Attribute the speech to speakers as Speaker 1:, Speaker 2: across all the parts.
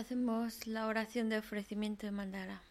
Speaker 1: Hacemos la oración de ofrecimiento de mandara.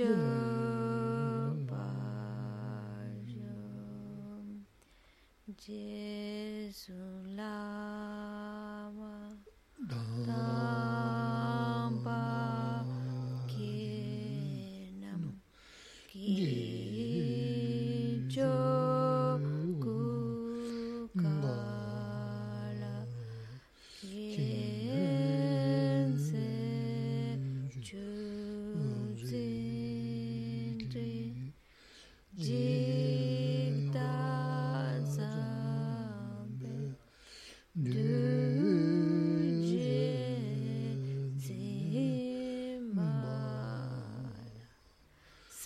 Speaker 1: Jumpa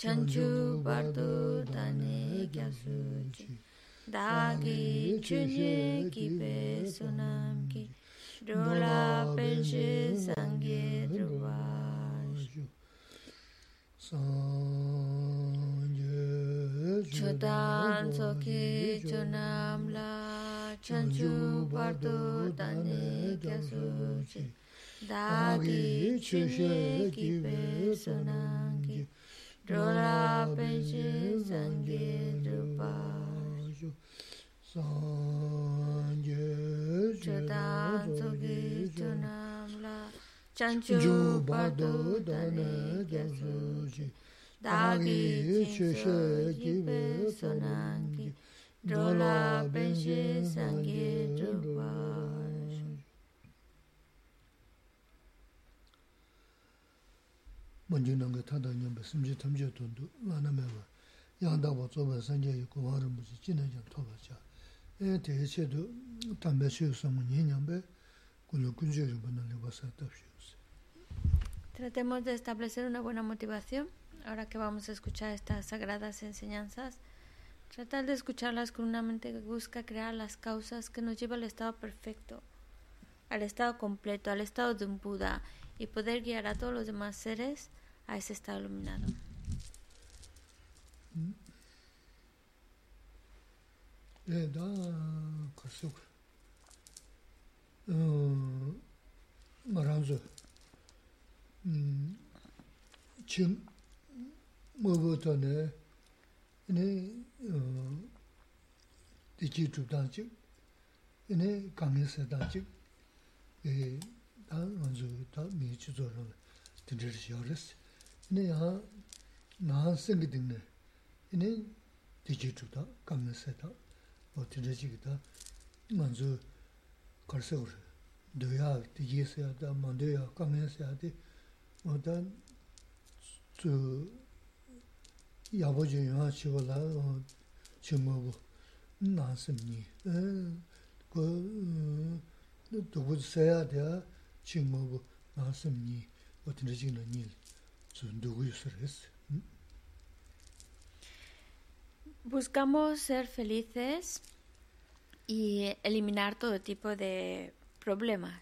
Speaker 1: chanchu bardu dani gyasu chi. Dagi chunye kipe sunam ki. Dola penche sangye druvash sangye chodan soki chunam la chanchu bardu dani gyasu chi. Dagi chunye kipe sunam ki. Dora peche sanje drupa Sanje Chata tsoki chunam la Chanchu bardu dane gyasuji Dagi chushe jibe sonangi Dora peche sanje drupa
Speaker 2: 먼저 넘게 타다 냠be 심지 탐지 돈도 많아 매워 양다고做번 산재 있고 와는 무지 지내지 토바자 에 대체도 담배 쉬었으면 년년배 군요 군주를 보는 거 봐서
Speaker 1: Tratemos de establecer una buena motivación ahora que vamos a escuchar estas sagradas enseñanzas. Tratar de escucharlas con una mente que busca crear las causas que nos lleva al estado perfecto, al estado completo, al estado de un Buda y poder guiar a todos los demás seres ahí se está
Speaker 2: iluminando. Eh, da, kasuk. Maranzo. Chim, mabuto ne, ne, diki chubdan chik, ne, kange sedan chik, eh, da, ranzo, da, mi chizo ranzo, tindir shiyo resi. shi yo res ne ya na sen gi ding ne ne de chi tu da kang ye se da o de de chi gi da man zu kar se ur de ya de ye se da man de ya kang ye se de o da 그 야보지 영화 치고라 치모고 나스니 그 누구 써야 돼 치모고 나스니 어떤 지는 일 누구 있어res
Speaker 1: Buscamos ser felices y eliminar todo tipo de problemas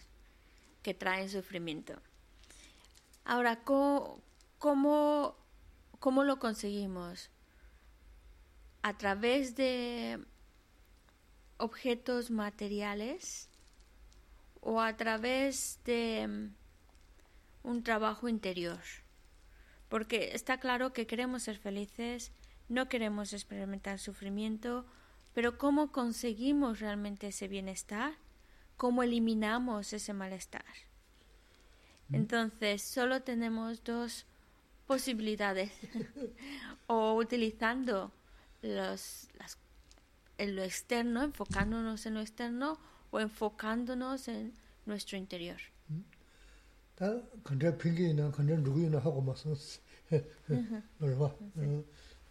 Speaker 1: que traen sufrimiento. Ahora, ¿cómo, ¿Cómo, ¿Cómo lo conseguimos? A través de objetos materiales o a través de mm, un trabajo interior. Porque está claro que queremos ser felices, no queremos experimentar sufrimiento, pero ¿cómo conseguimos realmente ese bienestar? ¿Cómo eliminamos ese malestar? Entonces, solo tenemos dos posibilidades o utilizando los, las, en lo externo, enfocándonos en lo externo o enfocándonos en nuestro interior.
Speaker 2: 다 근데 핑계나 근데 누구이나 하고 맞서 그러봐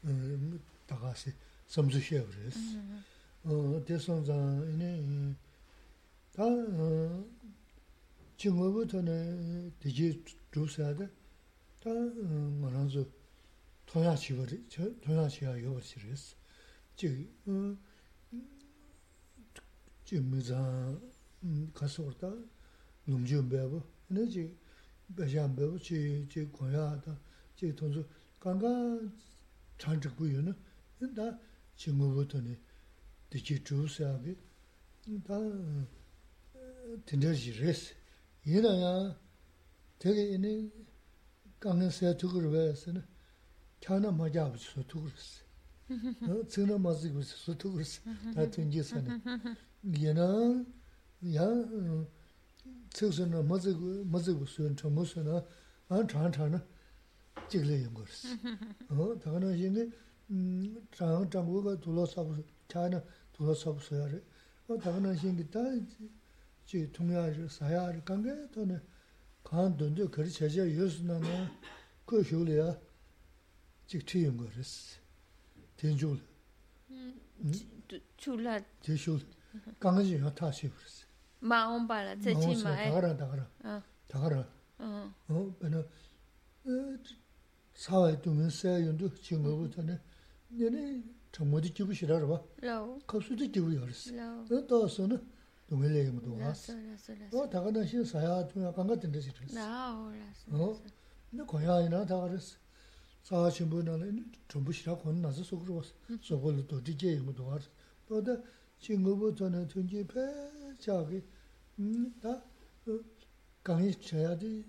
Speaker 2: 음 다가시 섬주셔 그랬어 어 대선자 이네 다 지금부터는 되게 주셔야 돼 tā ngā rānsu tōyā chīwa rī, tōyā chīwa yōwa chī rī sī. Chī, chī mī zāng kāsi wā tā nōm chī mbē bō, nē chī bēshā mbē bō, chī, chī kōyā 근데 지 배장 배우 지지 고야다 지 돈수 강가 잔적부여는 나 친구부터네 되게 주사비 다 된다지 레스 얘라야 되게 이네 강에서 두고를 봐서는 캬나 맞아 없어 두고스 너 증나 맞고 있어 두고스 다 된지서는 얘는 야 tsik na mazi gu suyon chamu suyon na an chan chan na jikla yungo rasi. Taka na yini chan chan gu ka dhula sabu, cha na dhula sabu suya ri. Taka na yini ta ji tungya ri, saya ri, kange to ne kaan dundu kari chaja yosu na na ku hiu ya jik ti yungo rasi. Ten hmm, ju hmm? li. Chu la. Ten shu li. Kange ji ya ta shivu rasi. ma
Speaker 1: on pa la tse chi ma e da
Speaker 2: gara da gara 어. bena sa e du men se yun du chi ngo bu ta ne ne ne ta mo di jibu shira ra ba ka su di jibu yar se da da so ne du me le yim du ga o da ga shi sa ya du ya kan ga den de si res na o la so ne ko ya ina da ga res sa chi bu na ne tum bu shira kon na so so ru so bo lu do di je yim du ga ro da chi ngubu zhona tunji pe chagi, da gangi chaya di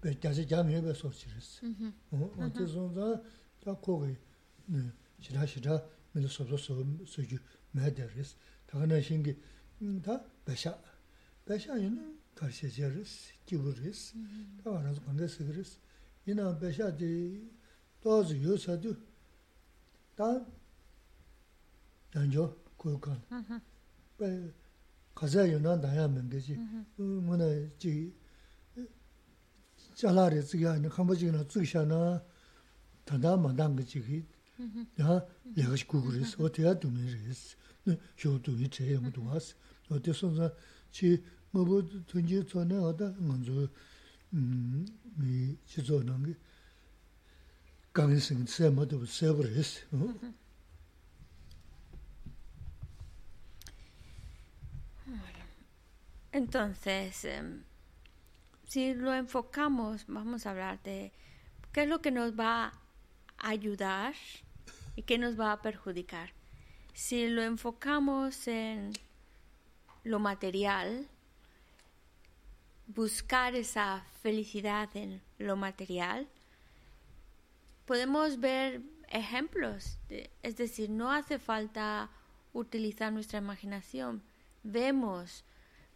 Speaker 2: pe gyasi gyami pe sochirisi. Ante zonza da kogi shira shira mili sobso soju medarisi. Tagana shingi da besha, besha yina karshe jarisi, kiburisi, da warazu kanda sigirisi. Yina besha di dozi yosadu da 또 배자지 잠이 배 소치랬어. 어 어때서 다 거기 네. 싫어 싫어. 맨날 소소 소주 mēdēris, tāgā nā shīngi tā bēshā, bēshā yinā kārshē chēris, kīwūris, tā wā rāzu kāngā sīgīris, yinā bēshā dī tōzu yō sādū, tā yāngyō kūyō kāna, bē kāzā yō nā dāyā mēngi jī, mū nā jī chalare tsiga ni khamba jina tsigsha na tanda mandanga chigi ya legash kuguris o te adu mi ris ne sho du yi che yam du was o te
Speaker 1: Entonces, eh, si lo enfocamos, vamos a hablar de qué es lo que nos va a ayudar y qué nos va a perjudicar. Si lo enfocamos en lo material, buscar esa felicidad en lo material, podemos ver ejemplos, es decir, no hace falta utilizar nuestra imaginación. Vemos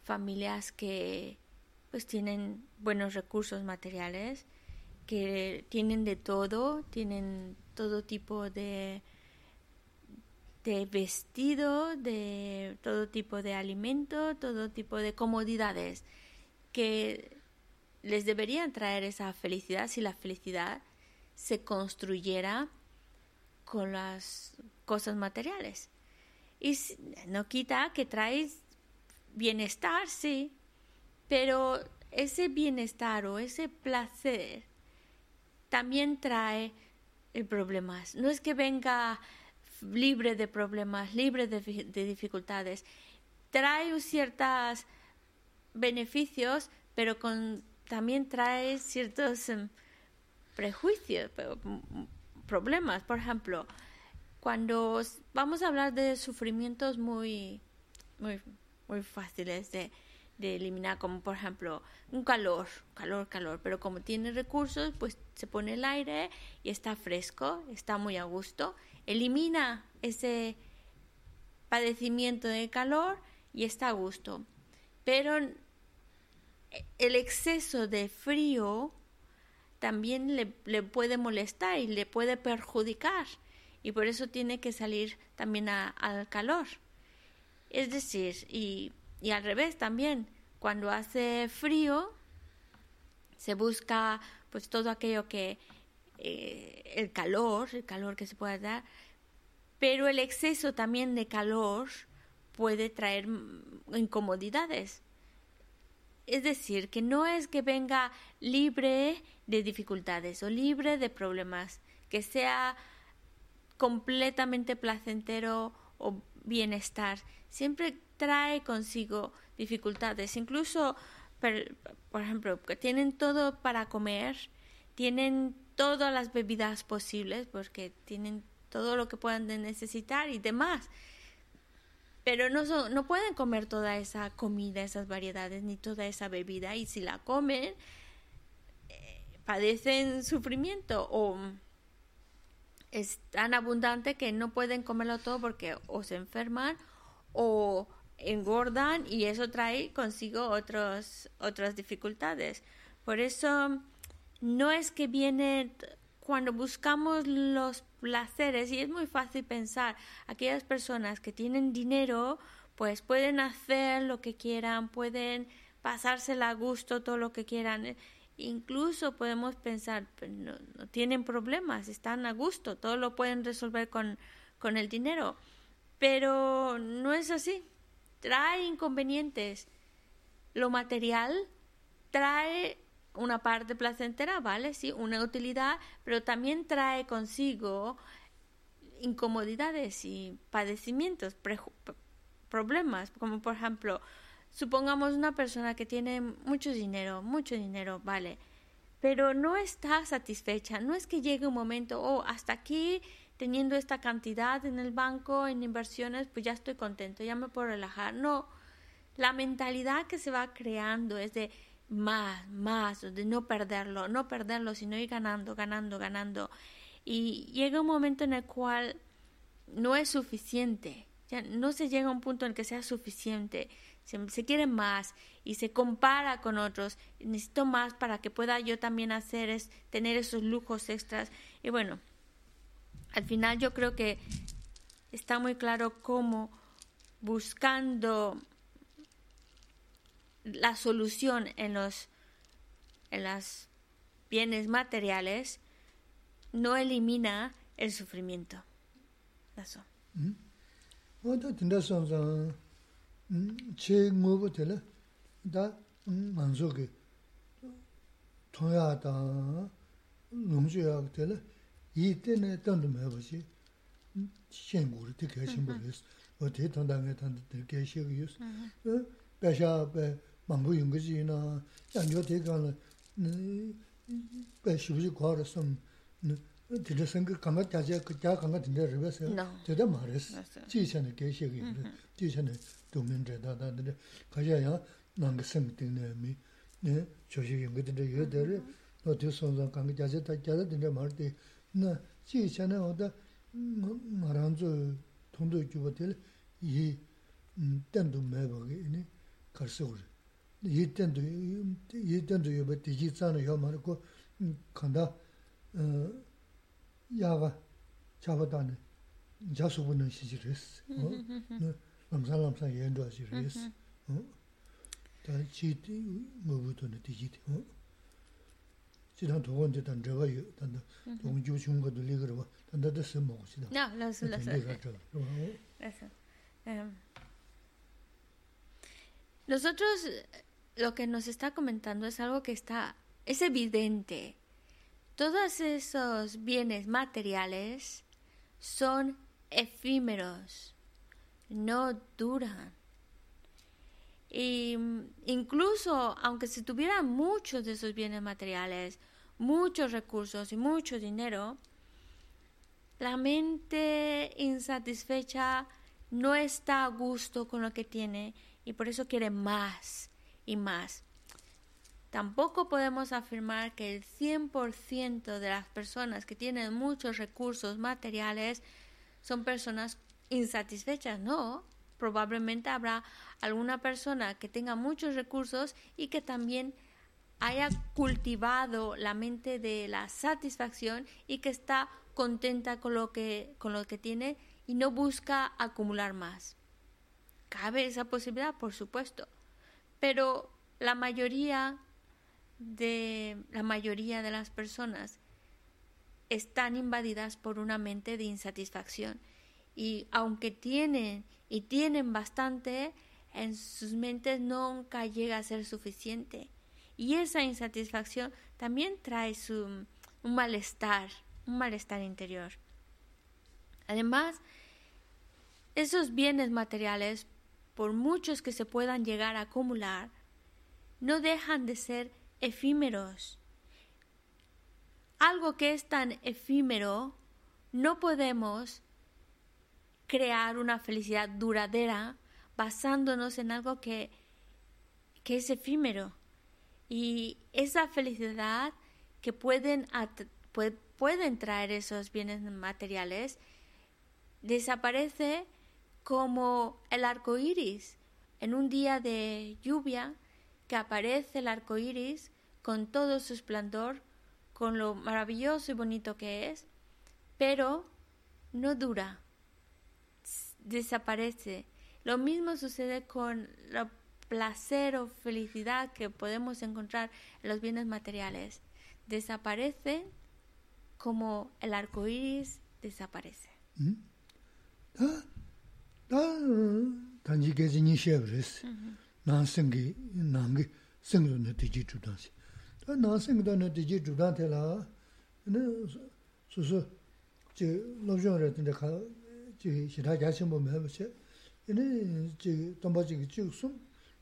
Speaker 1: familias que pues tienen buenos recursos materiales, que tienen de todo, tienen todo tipo de, de vestido, de todo tipo de alimento, todo tipo de comodidades que les deberían traer esa felicidad si la felicidad se construyera con las cosas materiales. Y no quita que traes bienestar, sí, pero ese bienestar o ese placer también trae problemas. No es que venga libre de problemas, libre de, de dificultades. Trae ciertos beneficios, pero con, también trae ciertos um, prejuicios, problemas. Por ejemplo, cuando vamos a hablar de sufrimientos muy, muy, muy fáciles de, de eliminar, como por ejemplo un calor, calor, calor, pero como tiene recursos, pues se pone el aire y está fresco, está muy a gusto, elimina ese padecimiento de calor y está a gusto. Pero el exceso de frío también le, le puede molestar y le puede perjudicar y por eso tiene que salir también a, al calor. Es decir, y y al revés también, cuando hace frío, se busca pues todo aquello que eh, el calor, el calor que se pueda dar, pero el exceso también de calor puede traer incomodidades. Es decir, que no es que venga libre de dificultades o libre de problemas, que sea completamente placentero o bienestar. Siempre trae consigo dificultades. Incluso, por, ejemplo, que tienen todo para comer, tienen todas las bebidas posibles, porque tienen todo lo que puedan necesitar y demás. Pero no, no pueden comer toda esa comida, esas variedades, ni toda esa bebida. Y si la comen, eh, padecen sufrimiento o es tan abundante que no pueden comerlo todo porque o se enferman o engordan y eso trae consigo otros, otras dificultades. Por eso no es que viene cuando buscamos los placeres, y es muy fácil pensar, aquellas personas que tienen dinero, pues pueden hacer lo que quieran, pueden pasársela a gusto todo lo que quieran. Incluso podemos pensar, pues no, no tienen problemas, están a gusto, todo lo pueden resolver con, con el dinero. Pero no es así trae inconvenientes. Lo material trae una parte placentera, ¿vale? Sí, una utilidad, pero también trae consigo incomodidades y padecimientos, problemas, como por ejemplo, supongamos una persona que tiene mucho dinero, mucho dinero, ¿vale? Pero no está satisfecha, no es que llegue un momento, oh, hasta aquí teniendo esta cantidad en el banco, en inversiones, pues ya estoy contento, ya me puedo relajar. No, la mentalidad que se va creando es de más, más, de no perderlo, no perderlo, sino ir ganando, ganando, ganando. Y llega un momento en el cual no es suficiente, ya no se llega a un punto en el que sea suficiente, se, se, quiere más y se compara con otros, necesito más para que pueda yo también hacer es tener esos lujos extras. Y bueno, al final yo creo que está muy claro cómo buscando la solución en los en las bienes materiales no elimina el sufrimiento. 이
Speaker 2: 때문에 던도 매버시. 신고를 되게 하신 분이스 어.디 던당에 던도 되게 하시고요스 어. 배샤베 망부 연구지나 양조 대가는 배슈지 과로섬 되게 생각 감각 자제 그자 감각 된다 그래서 되다 말했어. 지선의 계시기 지선의 도민제다다들. 가자야. 남기생 되네미 네 조식 연구들 요들을 어디 손상 감각 자제 다 자제 된다 말때 sōṅgā kāngā tācā tā kāyā tīndā mā rī tī, nā jī chāni wā tā ngā rāñcō tōndō kī wā tīrī, yī tāndō mē bā kī, nī kār sō rī, yī tāndō yō bā tī jī tsāna yō mā rī kō, kāndā 야가 잡아다네 자수분은 시지르스 어 남산남산 연도하시르스 어 다치티 뭐부터는 디지티 어 지난 두 번째 단저가 요 단다 동주 중고도 리그로 봐 단다도 쓰 먹으시다
Speaker 1: No, no, no, no. Eso. Em, Nosotros lo que nos está comentando es algo que está es evidente. Todos esos bienes materiales son efímeros, no duran. Y incluso aunque se tuvieran muchos de esos bienes materiales, muchos recursos y mucho dinero, la mente insatisfecha no está a gusto con lo que tiene y por eso quiere más y más. Tampoco podemos afirmar que el 100% de las personas que tienen muchos recursos materiales son personas insatisfechas, no. Probablemente habrá alguna persona que tenga muchos recursos y que también haya cultivado la mente de la satisfacción y que está contenta con lo que, con lo que tiene y no busca acumular más. Cabe esa posibilidad, por supuesto, pero la mayoría de la mayoría de las personas están invadidas por una mente de insatisfacción y aunque tienen y tienen bastante en sus mentes nunca llega a ser suficiente y esa insatisfacción también trae su, un malestar un malestar interior además esos bienes materiales por muchos que se puedan llegar a acumular no dejan de ser efímeros. Algo que es tan efímero, no podemos crear una felicidad duradera basándonos en algo que, que es efímero. Y esa felicidad que pueden, pueden traer esos bienes materiales desaparece como el arco iris. En un día de lluvia, que aparece el arco iris con todo su esplendor, con lo maravilloso y bonito que es, pero no dura, desaparece. Lo mismo sucede con el placer o felicidad que podemos encontrar en los bienes materiales. Desaparece como el arco iris desaparece.
Speaker 2: ¿Mm?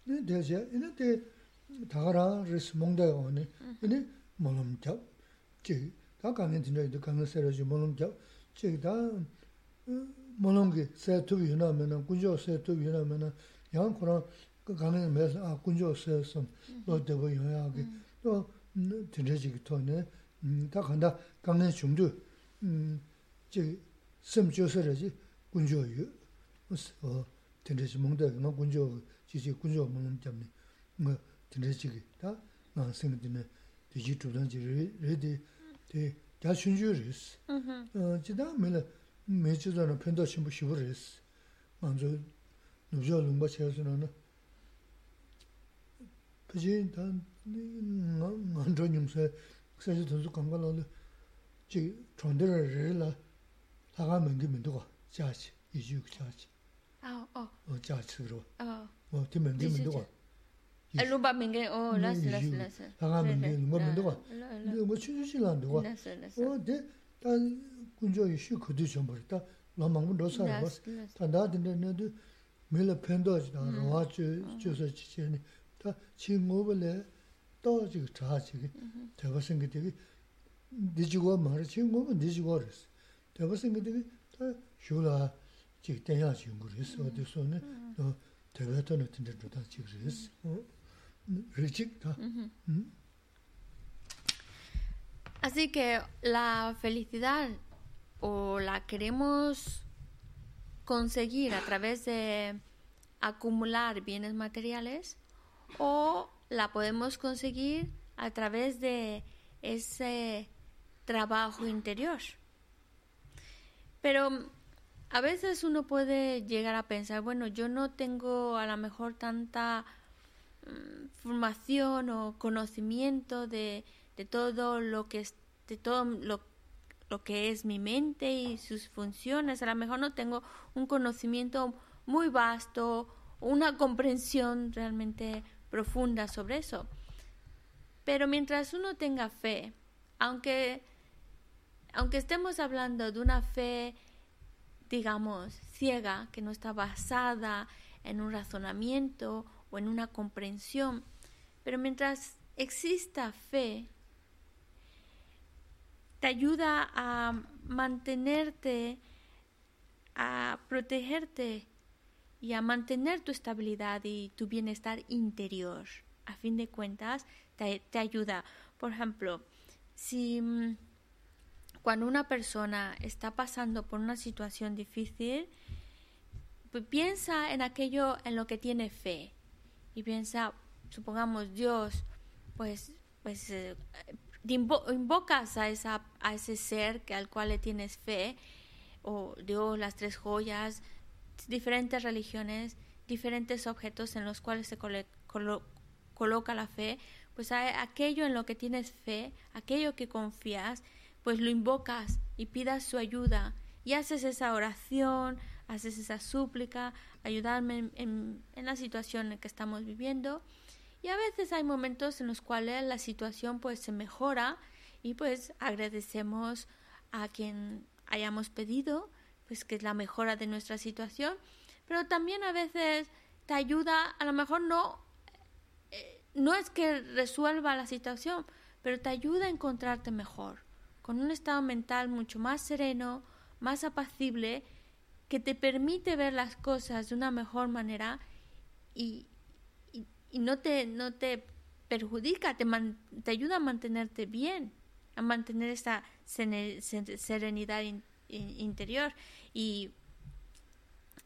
Speaker 2: tīndā kā jī shirā gyāchīmbō mē bāchē, inā jī tōmbā jī jī sūm, inā tē chē, inā tē tā rā rīs mōngdā yō nē, inā mōlōm gyāb, jī tā kāngiān tīndā yō kāngiān sē rā jī mōlōm gyāb, jī tā mōlōm gī sē tūbi yō nā mē nā, guñjō sē tūbi yō nā mē nā, yāng kōrā 그 가는 매서 아 군조 세서 뭐 되고 영향이 또 드레지기 토네 다 간다 강내 중도 음제 섬조서라지 군조유 어 드레지 몽다 뭐 군조 지지 군조 몽는 때문에 뭐 드레지기 다 나생들네 디지털한지 레디 대 다춘주르스 어 지다 메라 매주도는 편도 신부 시부르스 먼저 누저 lumba chayasuna na pachī tā ngā rō nyum sā 사실 돈도 건강하고 지 전대를 다가 뭔게 뭔도가 자치 이주 자치
Speaker 1: 아, 어.
Speaker 2: 어 자치로
Speaker 1: 어.
Speaker 2: 뭐 되면 되면 도가
Speaker 1: 알로바 민게 어 라스 라스 라스.
Speaker 2: 다가 뭔게 뭐 뭔도가 뭐 추주실안 도가
Speaker 1: 라스 라스.
Speaker 2: 어데 단 군조 이슈 그도 좀 버렸다 너무 로사로 단다든데도 밀어 펜도지다 로아주 주서 지체니 다 친구벌에 또 지금 자식이 대가 생기되게 니지고 말을 친구면 니지고랬어 대가 생기되게 다 쇼라 지금 대야 지금 그랬어 어디서는 어 대가도 같은데 다 지금 그랬어 어 리직 다
Speaker 1: Así que la felicidad o la queremos conseguir a través de acumular bienes materiales o la podemos conseguir a través de ese trabajo interior. Pero a veces uno puede llegar a pensar, bueno, yo no tengo a lo mejor tanta mm, formación o conocimiento de, de todo lo que es, de todo lo, lo que es mi mente y sus funciones. A lo mejor no tengo un conocimiento muy vasto, una comprensión realmente profunda sobre eso. Pero mientras uno tenga fe, aunque, aunque estemos hablando de una fe, digamos, ciega, que no está basada en un razonamiento o en una comprensión, pero mientras exista fe, te ayuda a mantenerte, a protegerte y a mantener tu estabilidad y tu bienestar interior. A fin de cuentas, te, te ayuda. Por ejemplo, si mm, cuando una persona está pasando por una situación difícil, pues piensa en aquello en lo que tiene fe y piensa, supongamos Dios, pues, pues eh, invo- invocas a, esa, a ese ser que, al cual le tienes fe, o Dios, las tres joyas, diferentes religiones, diferentes objetos en los cuales se coloca la fe, pues aquello en lo que tienes fe, aquello que confías, pues lo invocas y pidas su ayuda y haces esa oración, haces esa súplica, ayudarme en, la situación en que estamos viviendo. Y a veces hay momentos en los cuales la situación pues se mejora y pues agradecemos a quien hayamos pedido, pues que es la mejora de nuestra situación, pero también a veces te ayuda, a lo mejor no eh, no es que resuelva la situación, pero te ayuda a encontrarte mejor, con un estado mental mucho más sereno, más apacible, que te permite ver las cosas de una mejor manera y, no, te, no te perjudica, te, te ayuda a mantenerte bien, a mantener esa serenidad in- in- interior. Y,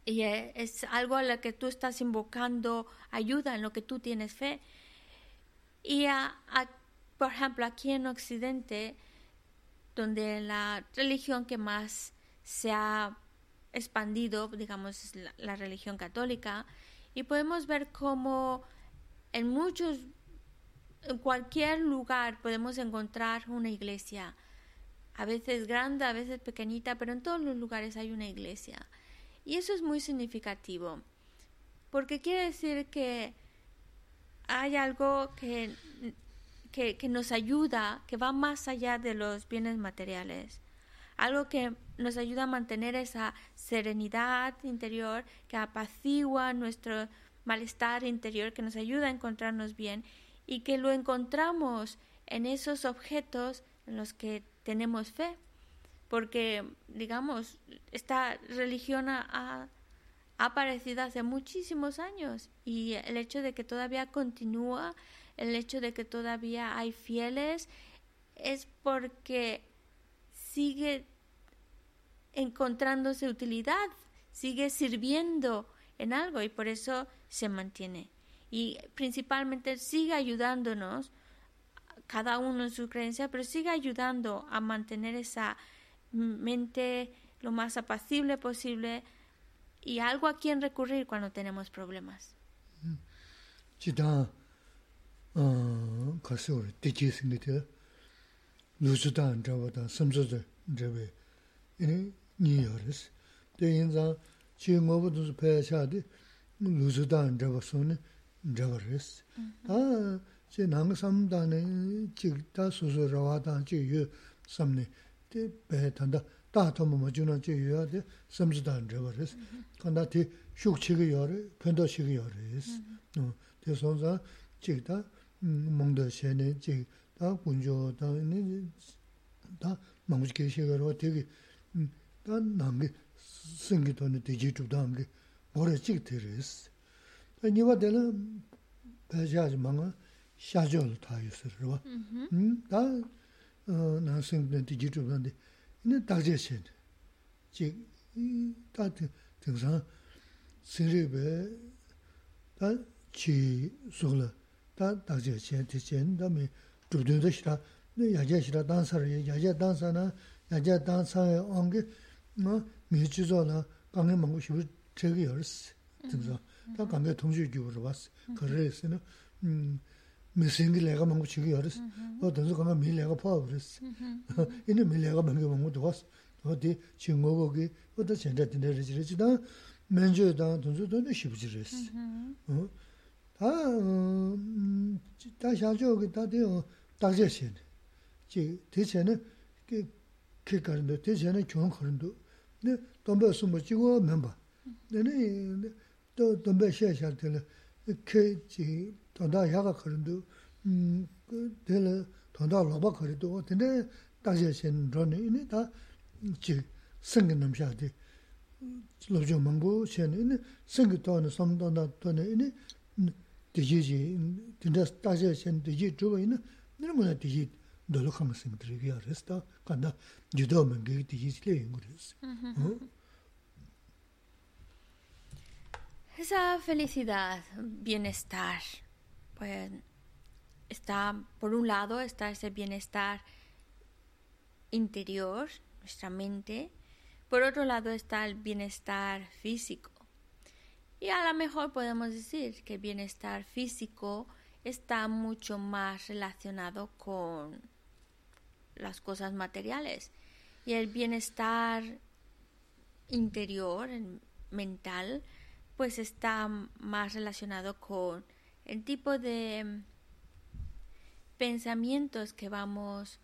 Speaker 1: y eh, es algo a lo que tú estás invocando ayuda, en lo que tú tienes fe. Y a- por ejemplo, aquí en Occidente, donde la religión que más se ha expandido, digamos, es la, religión católica, y podemos ver cómo en muchos, en cualquier lugar podemos encontrar una iglesia, a veces grande, a veces pequeñita, pero en todos los lugares hay una iglesia. Y eso es muy significativo, porque quiere decir que hay algo que, que, nos ayuda, que va más allá de los bienes materiales. Algo que nos ayuda a mantener esa serenidad interior, que apacigua nuestro malestar interior, que nos ayuda a encontrarnos bien y que lo encontramos en esos objetos en los que tenemos fe. Porque, digamos, esta religión ha, ha aparecido hace muchísimos años y el hecho de que todavía continúa, el hecho de que todavía hay fieles, es porque sigue encontrándose utilidad, sigue sirviendo en algo y por eso se mantiene. Y principalmente sigue ayudándonos, cada uno en su creencia, pero sigue ayudando a mantener esa mente lo más apacible posible y algo a quien recurrir cuando tenemos problemas.
Speaker 2: 지 karsi wari techi singi te lusu dan zhawa dan samsa zhawa ini nyi yaris. Te yin zang chi ngobu duzu paya shaadi lusu dan zhawa suni zhawa ris. Ta chi nanga samdani chi ta susu rawa dan chi yu samni te paya tanda ta tomo majuna chi yu ya de samsa dan zhawa ris. Kanda ti shuk chigi yari, pendo chigi yari ris. Te son zang chigi ta mōngdā shēne chīk tā guñchō tā tā mānguch kē shē kārwa tēki tā nāngi sēngi tōni tējī chūk tāngi bōrā chīk tē rēs. Tā nīwa tēla pēshāji māngā shāchō lō tā yu sē rwa. Tā nā sēngi tōni tējī chūk tāngi nē dāgchē shēne chīk tā tēngsāng sēngi bē tā chī sōla 다 남게 생기도네 되지 주다는 뭐래 찍들스 니와 되는 배자지 망아 샤존 타이스르와 음다 어 나생된 되지 주는데 이네 다제신 지 다트 등산 세르베 다지 소라 다 다제 챤티 챤 다음에 두든도 싫다 네 야제 싫다 단사를 야제 단사나 야제 단사에 온게 뭐 미치조나 강에 먹고 싶을 저기 열스 등서 다 강에 통주 주로 왔어 그래서는 음 미생기 내가 먹고 지기 열스 어 등서 강에 밀 내가 파 버렸어 이제 밀 내가 먹고 먹고 왔어 어디 친구고기 어디 전에 dinner 지르지다 맨저다 돈주도 싶지르스 어 다, 다 샤조기 다데요 다제신 지 대체는 그 그거는 대체는 좋은 거는도 네 돈벌 숨어 지고 멤버 네네 또 돈벌 셔셔 될 그지 돈다 야가 거는도 음그 될 돈다 로바 거리도 근데 다제신 전에 이네 다지 생긴 남자들 로조 망고 챤네 생기 돈은 섬돈다 돈에 이네 디지지 딘다 다제신 디지 주고이네 너무나 디지 dolokam simtri ya resta kanda judo mengi ti hisle ingures
Speaker 1: Esa felicidad, bienestar, pues está, por un lado, está ese bienestar interior, nuestra mente, por otro lado está el bienestar físico. y a lo mejor podemos decir que el bienestar físico está mucho más relacionado con las cosas materiales y el bienestar interior, mental, pues está más relacionado con el tipo de pensamientos que vamos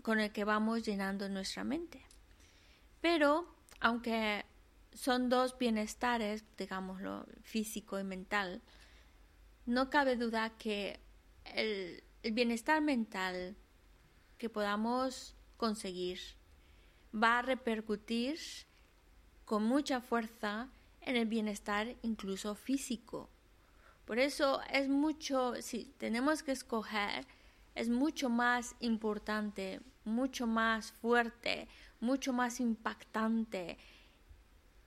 Speaker 1: con el que vamos llenando nuestra mente. Pero aunque son dos bienestares, digámoslo, físico y mental, no cabe duda que el, el bienestar mental que podamos conseguir va a repercutir con mucha fuerza en el bienestar incluso físico. Por eso es mucho, si tenemos que escoger, es mucho más importante, mucho más fuerte, mucho más impactante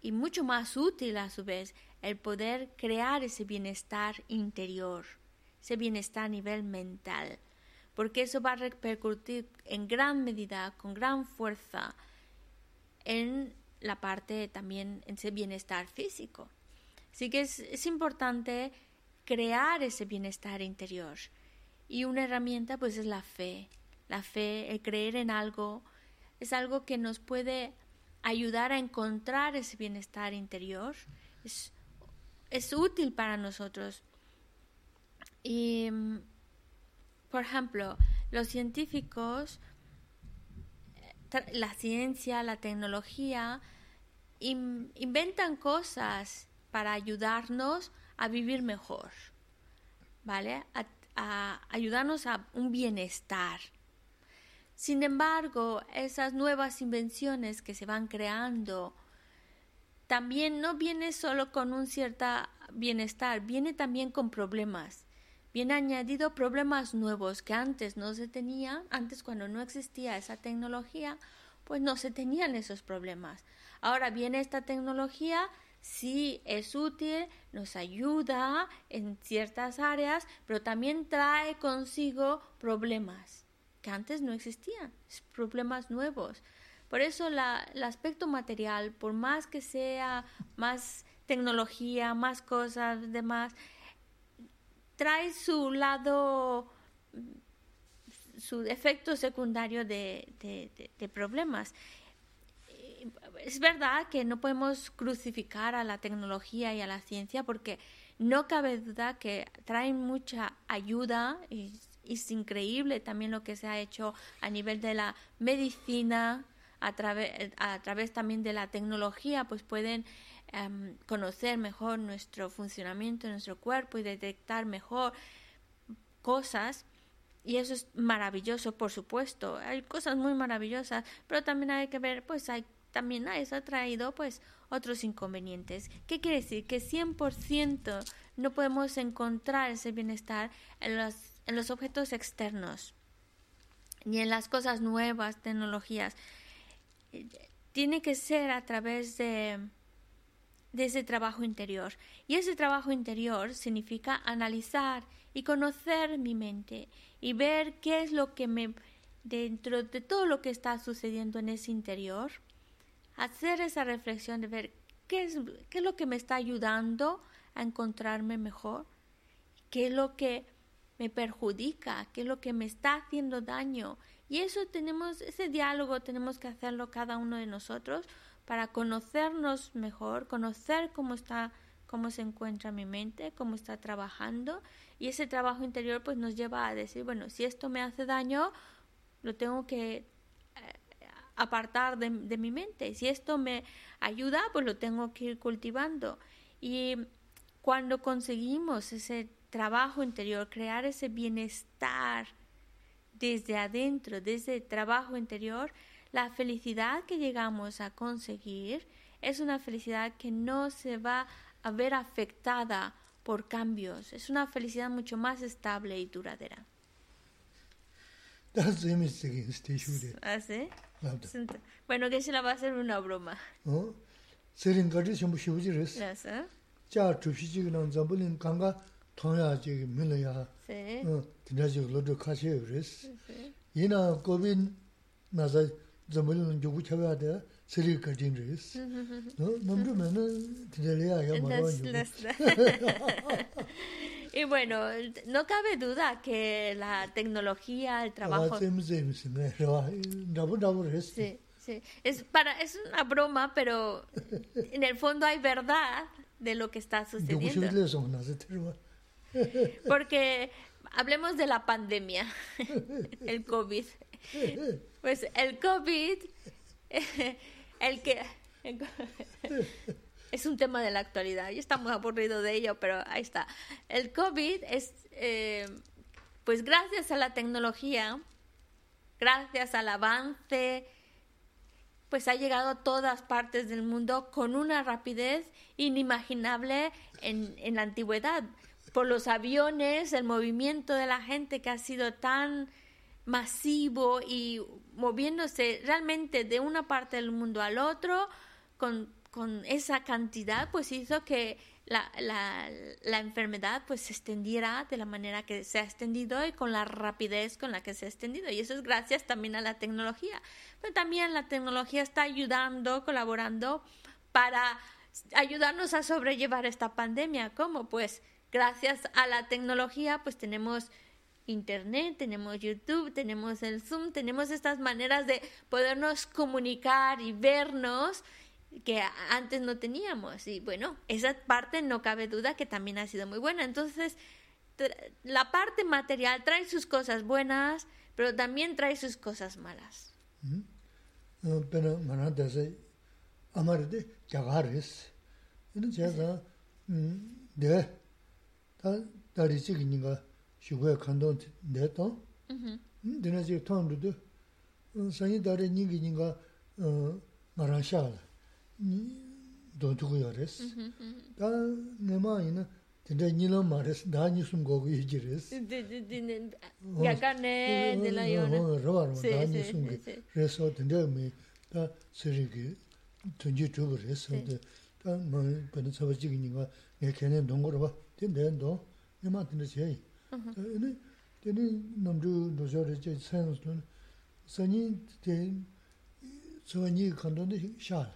Speaker 1: y mucho más útil a su vez el poder crear ese bienestar interior, ese bienestar a nivel mental porque eso va a repercutir en gran medida, con gran fuerza, en la parte también, en ese bienestar físico. Así que es, es importante crear ese bienestar interior. Y una herramienta pues es la fe. La fe, el creer en algo, es algo que nos puede ayudar a encontrar ese bienestar interior. Es, es útil para nosotros. Y por ejemplo, los científicos, la ciencia, la tecnología, inventan cosas para ayudarnos a vivir mejor, ¿vale? a ayudarnos a un bienestar. Sin embargo, esas nuevas invenciones que se van creando también no viene solo con un cierto bienestar, viene también con problemas viene añadido problemas nuevos que antes no se tenían, antes cuando no existía esa tecnología, pues no se tenían esos problemas. Ahora viene esta tecnología, sí es útil, nos ayuda en ciertas áreas, pero también trae consigo problemas antes no existían, problemas nuevos. Por eso la, el aspecto material, por más que sea más tecnología, más cosas, demás, trae su lado su efecto secundario de, de problemas es verdad que no podemos crucificar a la tecnología y a la ciencia porque no cabe duda que traen mucha ayuda y es increíble también lo que se ha hecho a nivel de la medicina, a, través a través también de la tecnología, pues pueden em, conocer mejor nuestro funcionamiento, nuestro cuerpo y detectar mejor cosas. Y eso es maravilloso, por supuesto. Hay cosas muy maravillosas, pero también hay que ver, pues hay también eso ha traído pues otros inconvenientes. ¿Qué quiere decir? Que 100% no podemos encontrar ese bienestar en los, en los objetos externos, ni en las cosas nuevas, tecnologías. Tiene que ser a través de, de ese trabajo interior. Y ese trabajo interior significa analizar y conocer mi mente y ver qué es lo que me, dentro de todo lo que está sucediendo en ese interior, hacer esa reflexión de ver qué es, qué es lo que me está ayudando a encontrarme mejor, qué es lo que me perjudica, qué es lo que me está haciendo daño. Y eso tenemos, ese diálogo tenemos que hacerlo cada uno de nosotros para conocernos mejor, conocer cómo está, cómo se encuentra mi mente, cómo está trabajando. Y ese trabajo interior pues nos lleva a decir, bueno, si esto me hace daño, lo tengo que apartar de, mi mente. Si esto me ayuda, pues lo tengo que ir cultivando. Y cuando conseguimos ese trabajo interior, crear ese bienestar desde adentro, desde el trabajo interior, la felicidad que llegamos a conseguir es una felicidad que no se va a ver afectada por cambios, es una felicidad mucho más estable y duradera. ¿Ah, sí? Bueno, que se la va a hacer una broma.
Speaker 2: Tonya ji mila ya. Tina ji lodo kashi yu res. Yina gobi nasa zambulin yugu chabaya de seri gari res. Namru mena tina liya ya marwa yugu.
Speaker 1: Y bueno, no cabe duda que la tecnología, el trabajo... Sí, sí. Es, para, es una broma, pero en el fondo hay verdad de lo que está sucediendo. Porque hablemos de la pandemia, el COVID. Pues el COVID, el que es un tema de la actualidad y estamos aburridos de ello, pero ahí está. El COVID es, eh, pues gracias a la tecnología, gracias al avance, pues ha llegado a todas partes del mundo con una rapidez inimaginable en la antigüedad. Por los aviones, el movimiento de la gente que ha sido tan masivo y moviéndose realmente de una parte del mundo al otro con con esa cantidad, pues hizo que la, la, la, enfermedad pues se extendiera de la manera que se ha extendido y con la rapidez con la que se ha extendido. Y eso es gracias también a la tecnología. Pero también la tecnología está ayudando, colaborando para ayudarnos a sobrellevar esta pandemia. ¿Cómo? Pues gracias a la tecnología pues tenemos internet, tenemos YouTube, tenemos el Zoom, tenemos estas maneras de podernos comunicar y vernos que antes no teníamos. Y bueno, esa parte no cabe duda que también ha sido muy buena. Entonces, la parte material trae sus cosas buenas, pero también trae sus cosas malas.
Speaker 2: Pero, bueno, 다 다리 지기니가 슈고에 간도 내도 음 되나 지금 통도도 상이 다리 니기니가 어 말하샤라. 니 도두고 요레스 다
Speaker 1: 내마이나 근데 니로
Speaker 2: 말했어. 다 니숨 거기 이지레스 디디디네 야간에 내가 요는. 로바로 다 니숨 게 그래서 근데 뭐다 쓰리기 던지 주고 그래서 다 뭐, 근데 저거 지금 니가 걔네 농거로 봐. ten ten do, ima ten de xeyi. Mm-hmm. Ene, teni
Speaker 1: namzhu dozho
Speaker 2: re che san sun, sanyi ten, tsuwa nyi kanto de shaa,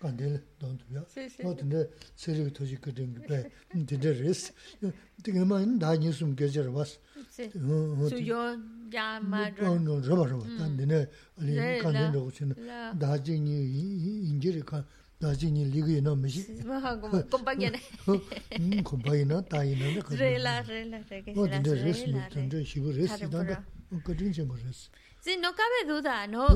Speaker 2: kante le, don tu ya. O ten de tseri ki toshi ka ten pe, ten
Speaker 1: de
Speaker 2: res.
Speaker 1: Ten ima ina da
Speaker 2: nyi sum ge che re was. Su yo, ya
Speaker 1: ma
Speaker 2: zho. Raba raba, ten de,
Speaker 1: ali
Speaker 2: kanto de 진이 인지를 가 나진이 리그에 넘으시
Speaker 1: Baja como compañera.
Speaker 2: 음 콤바이나 다이나
Speaker 1: Rela, rela, re, que
Speaker 2: 어
Speaker 1: se las
Speaker 2: 근데 레스
Speaker 1: rela, re.
Speaker 2: 근데 시부 레스
Speaker 1: Claro,
Speaker 2: 단다 그런 좀 레스
Speaker 1: Sí, no cabe duda, ¿no?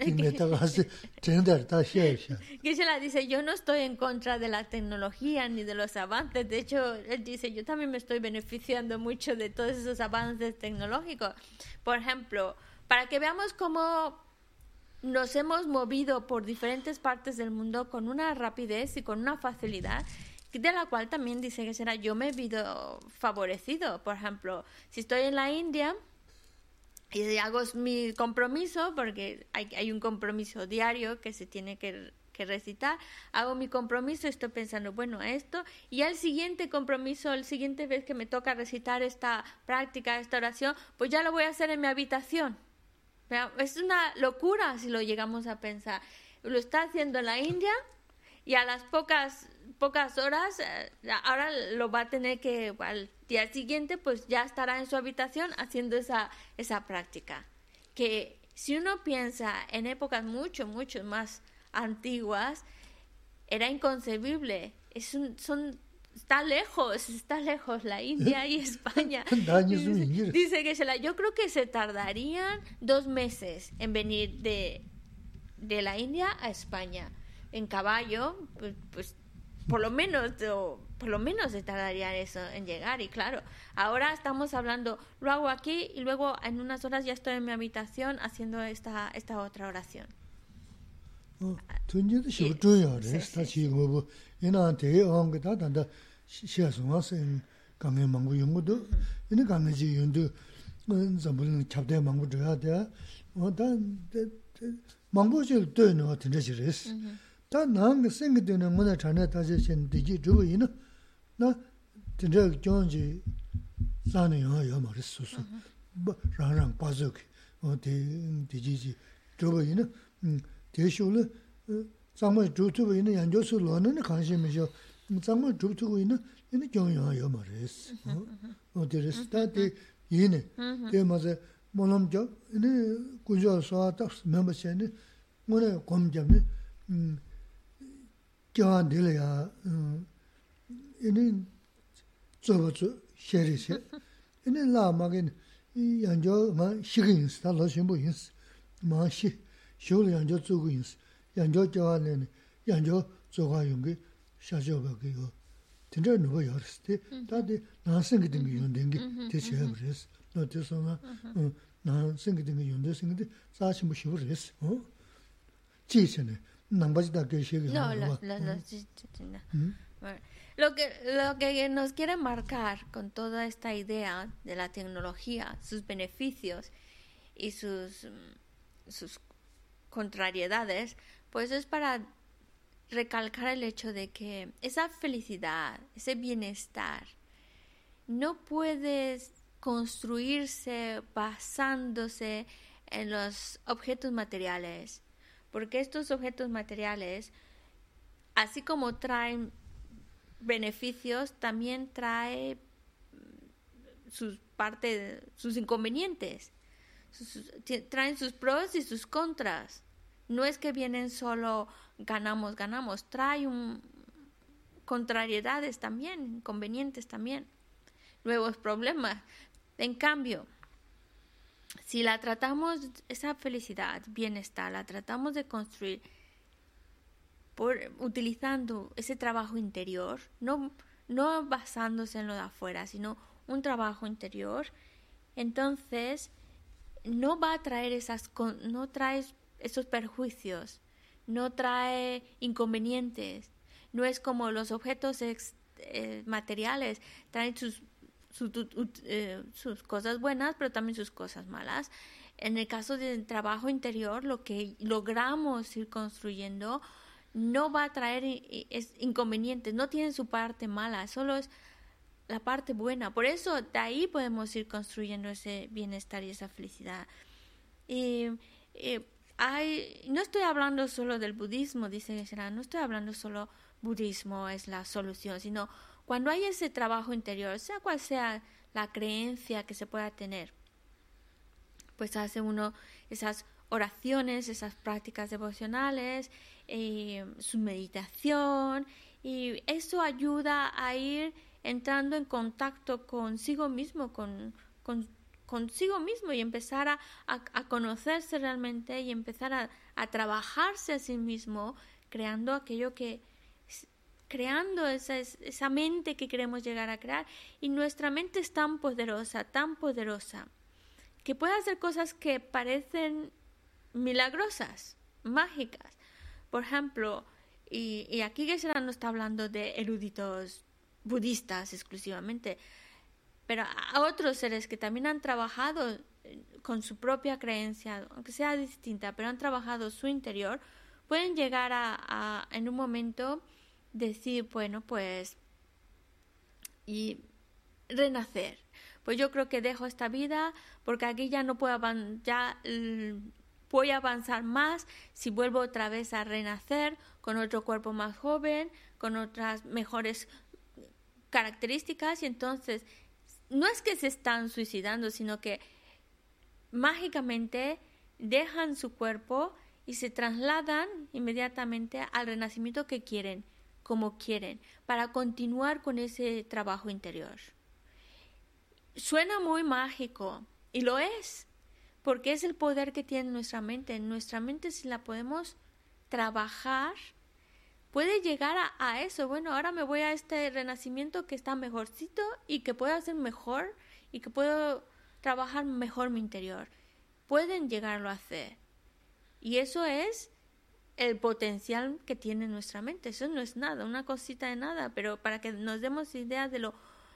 Speaker 2: 내가 가서 전달 다 셔셔
Speaker 1: Que se la dice, yo no estoy en contra de la tecnología ni de los avances. De hecho, él dice, yo también me estoy beneficiando mucho de todos esos avances tecnológicos. Por ejemplo, para que veamos cómo nos hemos movido por diferentes partes del mundo con una rapidez y con una facilidad de la cual también dice que será yo me he visto favorecido. Por ejemplo, si estoy en la India, y hago mi compromiso, porque hay, hay un compromiso diario que se tiene que, que recitar, hago mi compromiso, estoy pensando, bueno, esto, y al siguiente compromiso, el siguiente vez que me toca recitar esta práctica, esta oración, pues ya lo voy a hacer en mi habitación. Es una locura si lo llegamos a pensar. Lo está haciendo en la India y a las pocas pocas horas eh, ahora lo va a tener que al día siguiente pues ya estará en su habitación haciendo esa esa práctica que si uno piensa en épocas mucho mucho más antiguas era inconcebible es un, son está lejos, está lejos la India y España. dice, que se la, yo creo que se tardarían dos meses en venir de, de la India a España. En caballo, pues, pues por lo menos, por lo menos se tardaría eso en llegar. Y claro, ahora estamos hablando, lo hago aquí y luego en unas horas ya estoy en mi habitación haciendo esta, esta otra oración.
Speaker 2: Oh. 시 뭐 얘나한테 온 거다 단다 시야서 와서 강에 망고 연구도 얘네 강에지 연도 뭐 전부는 잡대 망고 줘야 돼. 어단 망고질 되는 거 같은데 지레스. 다 나은 게 생기되는 뭐나 전에 다시 신 되지 주고 이는 나 진짜 경지 사는 요 말했어. 뭐 랑랑 빠져. 어 대, 대지지 저거 이는 음 대쇼를 장모 주투고 있는 연조수 로는 관심이죠. 장모 주투고 있는 얘는 경영하여 말했어. 어 어디를 스타트 얘네. 대마서 몰람죠. 얘네 구조서 딱 멤버시네. 뭐네 검점네. 음 교환들이야. 음 얘는 저거죠. 셰리시. 얘네 라마게 이 연조 뭐 시긴스 다 러신부 인스. 마시 쇼를 연조 주고 인스. 연조 교환네. 연조 조가 용게 샤조가 그거. 진짜 누가 열었을 때 다들 나 생기된 게 연된 게 대체 그랬어. 너 대성아. 어. 나 생기된 게 연대 생기데 사실 뭐 쉬고 그랬어. 어? 지체네. 남바지다 게 시기.
Speaker 1: No, la- la- la- sí, sí, sí, no. Bueno, Lo que, lo que nos quiere marcar con toda esta idea de la tecnología, sus beneficios y sus, mm, sus contrariedades, pues es para recalcar el hecho de que esa felicidad, ese bienestar, no puede construirse basándose en los objetos materiales, porque estos objetos materiales, así como traen beneficios, también trae mm, sus parte, sus inconvenientes, Sus- traen sus pros y sus contras. No es que vienen solo ganamos, ganamos, trae un contrariedades también, inconvenientes también, nuevos problemas. En cambio, si la tratamos, esa felicidad, bienestar, la tratamos de construir por, utilizando ese trabajo interior, no, no basándose en lo de afuera, sino un trabajo interior, entonces no va a traer esas, no trae esos perjuicios, no trae inconvenientes, no es como los objetos eh, materiales, traen sus, eh, sus cosas buenas, pero también sus cosas malas. En el caso del trabajo interior, lo que logramos ir construyendo no va a traer inconvenientes, no tiene su parte mala, solo es la parte buena. Por eso de ahí podemos ir construyendo ese bienestar y esa felicidad. Hay, no estoy hablando solo del budismo, dice Geshe-la, no estoy hablando solo budismo es la solución, sino cuando hay ese trabajo interior, sea cual sea la creencia que se pueda tener, pues hace uno esas oraciones, esas prácticas devocionales, eh, su meditación, y eso ayuda a ir entrando en contacto consigo mismo, con, consigo mismo y empezar a, a, conocerse realmente y empezar a, a, trabajarse a sí mismo, creando aquello que, creando esa, esa mente que queremos llegar a crear. Y nuestra mente es tan poderosa, tan poderosa, que puede hacer cosas que parecen milagrosas, mágicas. Por ejemplo, y, y aquí Geshe no está hablando de eruditos budistas exclusivamente, pero a otros seres que también han trabajado eh, con su propia creencia, aunque sea distinta, pero han trabajado su interior, pueden llegar a, a en un momento decir, bueno, pues, y renacer. Pues yo creo que dejo esta vida porque aquí ya no puedo ya voy a avanzar más si vuelvo otra vez a renacer con otro cuerpo más joven, con otras mejores características y entonces no es que se están suicidando, sino que mágicamente dejan su cuerpo y se trasladan inmediatamente al renacimiento que quieren, como quieren, para continuar con ese trabajo interior. Suena muy mágico, y lo es, porque es el poder que tiene nuestra mente. Nuestra mente si la podemos trabajar, puede llegar a, eso. Bueno, ahora me voy a este renacimiento que está mejorcito y que puedo hacer mejor y que puedo trabajar mejor mi interior. Pueden llegarlo a hacer. Y eso es el potencial que tiene nuestra mente. Eso no es nada, una cosita de nada, pero para que nos demos idea de lo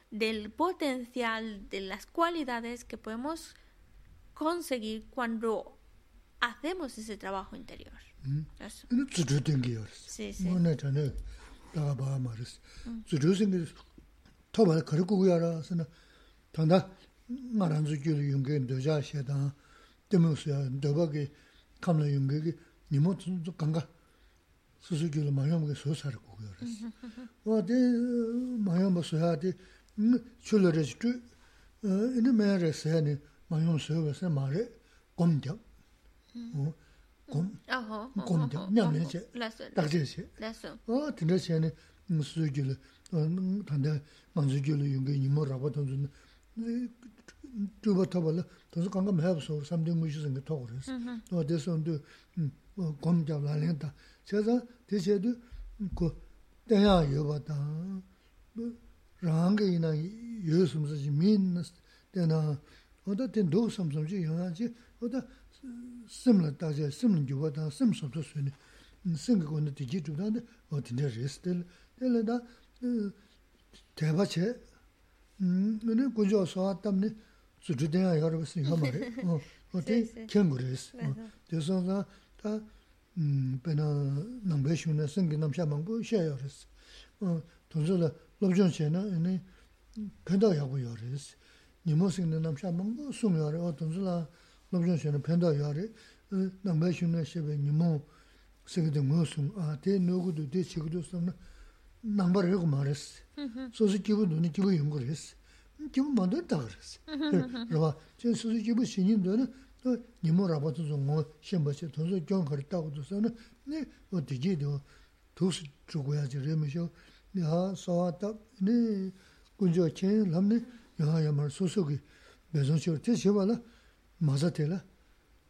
Speaker 1: del potencial, de las cualidades que podemos conseguir cuando hacemos ese trabajo interior.
Speaker 2: Sí, sí. 토바 그렇고 알아서는 단다 말한지 줄 용게 도자 셔다 때문에야 더바게 감나 용게 니모도 간가 수수교를 마음에 소사를 고고 그랬어. 어디 마음 소야디 출러르지도 어 이제 매래서니 마음 소여서 말에 검적 어 곰, 곰적 냠내제 딱제시 어 진짜시네 수수교를 어 단다 망주교를 용게 니모라고 던진 tuba taba la, tansu kanga mayab so, samdi mushi sangi togo res. Wa desu ndu gom jab la len ta. Che zang, te che du, ko tenya yoba ta, rangi ina yo sumsa chi min nas, tena, oda ten do samsam chi yana chi, oda simla dāxia, simla yuwa dāng, sim shamsa suni, singa kona digi dhubdaa dāng, o dinda resi dili. Dili dāng, taiba che, nini gunjo suwa dhamni, sudu dāng yarwa sini yama re, o di kengu resi. Deso dāng, dāng, pēnā nāngbē shūna, singa namsha māngbu, xe yaw resi. Tunzo la, lobchon che na, nini, pēndā yagu yaw resi. Nimo singa namsha māngbu, sum yaw re, o tunzo la, lobzhōng shēne pēndā yārī, nāmbā shūne shēbē nīmō sēgidē ngō sūng, ā, tē nō gudu, tē chī gudu sōm nā, nāmbā rē gu mā rēs, sōsī kibu dōni kibu yōng gu rēs, kibu mā dōni dā gu rēs, rāba, chē sōsī kibu shīnyīm dōni, nīmō rāba tō sō ngō shēmbā shē, tō sō gyōng kārī dā gu dō sō nā, nē, wā tī jī dō, tō sī chū gu yā jī rē mē shō, nē hā sō wā tā, nē, guñjō chē, lām nē, yā hā yā mā rā sō sō kī, bē sō shē, tē shē wā lā, mazā tēlā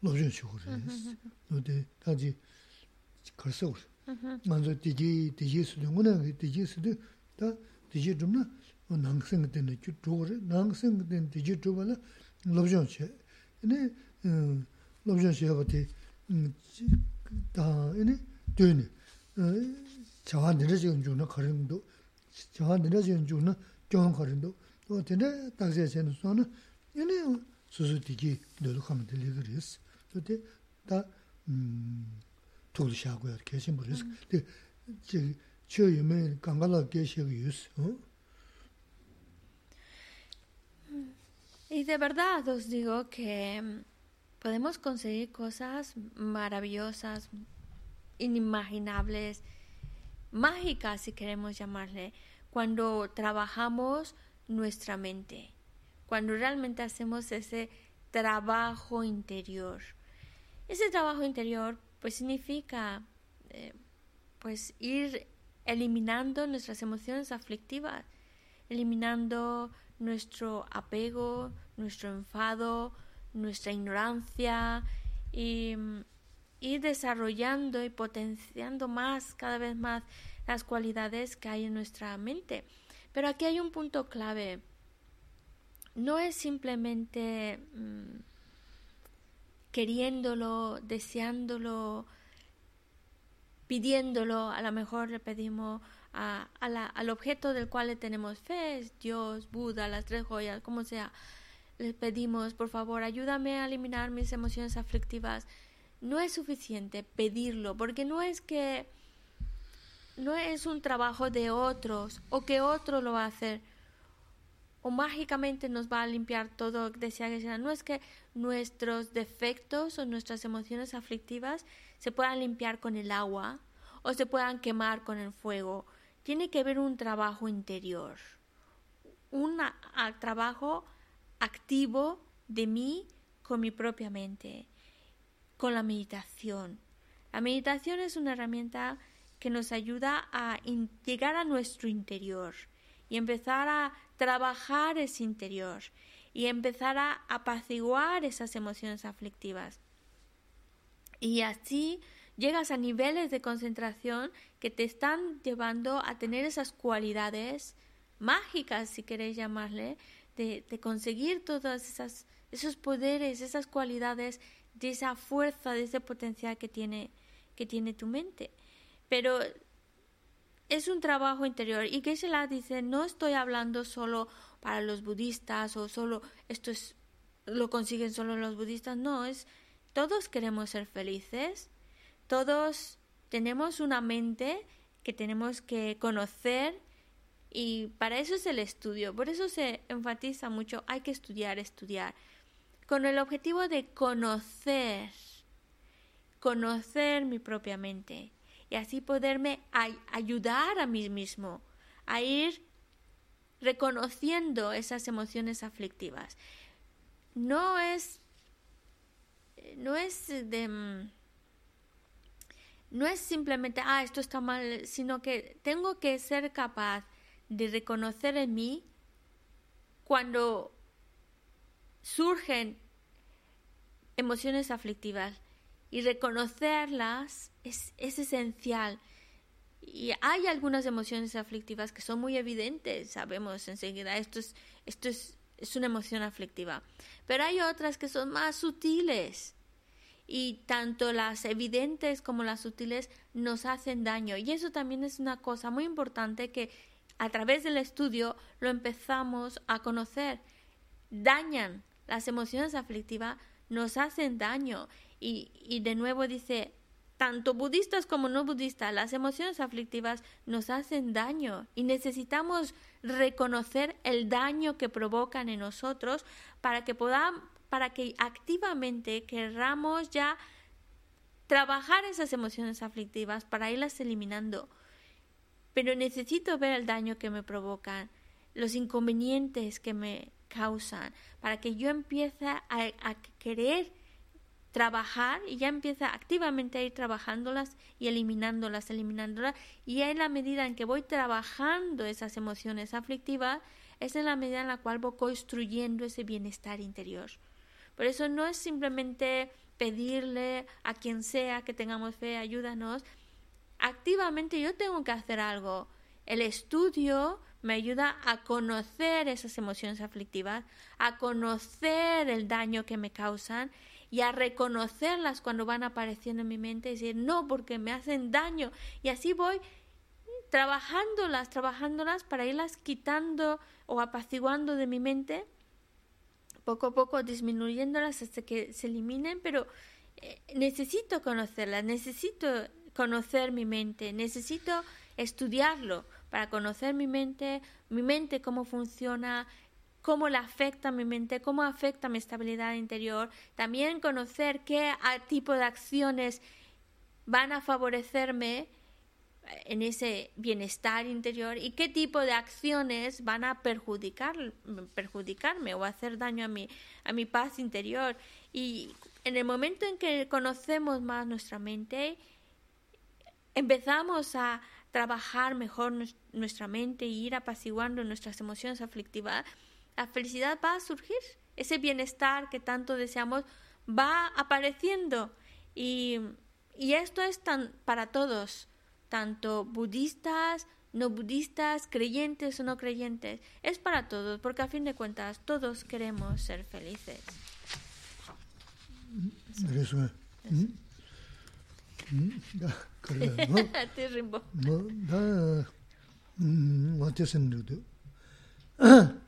Speaker 2: lōzhōn shūgō rēs. Nō tē tājī kārsā gōs. Ngā rō tējī, tējī sūdō, ngō nā tējī sūdō, tā tējī chūm nā nāng sēng tēnā chū chūgō rē, nāng sēng tēnā tējī chūgō nā lōzhōn shē. Nē lōzhōn shē bā tē tā, nē tē nē, chāwā nirā chīgōn chūg nā kārīng dō, chāwā nirā chīgōn chūg nā lī shā gu yā rā kē shīn bō rē sī. Tē chī yō mē kāngā lā kē shē gā yō sī.
Speaker 1: Y de verdad os digo que podemos conseguir cosas maravillosas, inimaginables, mágicas si queremos llamarle, cuando trabajamos nuestra mente, cuando realmente hacemos ese trabajo interior. Ese trabajo interior pues significa eh, pues ir eliminando nuestras emociones aflictivas, eliminando nuestro apego, nuestro enfado, nuestra ignorancia y ir desarrollando y potenciando más, cada vez más, las cualidades que hay en nuestra mente. Pero aquí hay un punto clave. No es simplemente mm, queriéndolo, deseándolo, pidiéndolo, a lo mejor le pedimos a, al objeto del cual le tenemos fe, Dios, Buda, las tres joyas, como sea, le pedimos, por favor, ayúdame a eliminar mis emociones aflictivas. No es suficiente pedirlo, porque no es que no es un trabajo de otros o que otro lo va a hacer o mágicamente nos va a limpiar todo decía sea. No es que nuestros defectos o nuestras emociones aflictivas se puedan limpiar con el agua o se puedan quemar con el fuego. Tiene que haber un trabajo interior, un trabajo activo de mí con mi propia mente, con la meditación. La meditación es una herramienta que nos ayuda a llegar a nuestro interior y empezar a trabajar ese interior y empezar a apaciguar esas emociones aflictivas. Y así llegas a niveles de concentración que te están llevando a tener esas cualidades mágicas, si queréis llamarle, de, conseguir todos esas, esos poderes, esas cualidades, de esa fuerza, de ese potencial que tiene, que tiene tu mente. Pero es un trabajo interior. Y que se la dice, no estoy hablando solo para los budistas o solo esto es lo consiguen solo los budistas, no, es todos queremos ser felices, todos tenemos una mente que tenemos que conocer y para eso es el estudio, por eso se enfatiza mucho, hay que estudiar, estudiar, con el objetivo de conocer, conocer mi propia mente y así poderme ayudar a mí mismo a ir reconociendo esas emociones aflictivas. No es no es de mm, no es simplemente ah esto está mal, sino que tengo que ser capaz de reconocer en mí cuando surgen emociones aflictivas y reconocerlas es, esencial. Y hay algunas emociones aflictivas que son muy evidentes, sabemos enseguida, esto es, esto es, es una emoción aflictiva. Pero hay otras que son más sutiles y tanto las evidentes como las sutiles nos hacen daño. Y eso también es una cosa muy importante que a través del estudio lo empezamos a conocer. Dañan las emociones aflictivas, nos hacen daño. Y, de nuevo dice, tanto budistas como no budistas, las emociones aflictivas nos hacen daño y necesitamos reconocer el daño que provocan en nosotros para que podamos, para que activamente querramos ya trabajar esas emociones aflictivas para irlas eliminando. Pero necesito ver el daño que me provocan, los inconvenientes que me causan, para que yo empiece a, a querer trabajar y ya empieza activamente a ir trabajándolas y eliminándolas, eliminándolas. Y en la medida en que voy trabajando esas emociones aflictivas, es en la medida en la cual voy construyendo ese bienestar interior. Por eso no es simplemente pedirle a quien sea que tengamos fe, ayúdanos. Activamente yo tengo que hacer algo. El estudio me ayuda a conocer esas emociones aflictivas, a conocer el daño que me causan y a reconocerlas cuando van apareciendo en mi mente y decir, no, porque me hacen daño. Y así voy trabajándolas, trabajándolas para irlas quitando o apaciguando de mi mente, poco a poco disminuyéndolas hasta que se eliminen, pero eh, necesito conocerlas, necesito conocer mi mente, necesito estudiarlo para conocer mi mente, mi mente cómo funciona, cómo le afecta mi mente, cómo afecta mi estabilidad interior. También conocer qué tipo de acciones van a favorecerme en ese bienestar interior y qué tipo de acciones van a perjudicar, perjudicarme o hacer daño a mi, a mi paz interior. Y en el momento en que conocemos más nuestra mente, empezamos a trabajar mejor nuestra mente y ir apaciguando nuestras emociones aflictivas, la felicidad va a surgir. Ese bienestar que tanto deseamos va apareciendo. Y, y esto es tan para todos tanto budistas, no budistas, creyentes o no creyentes. Es para todos, porque a fin de cuentas todos queremos ser felices.
Speaker 2: Eso.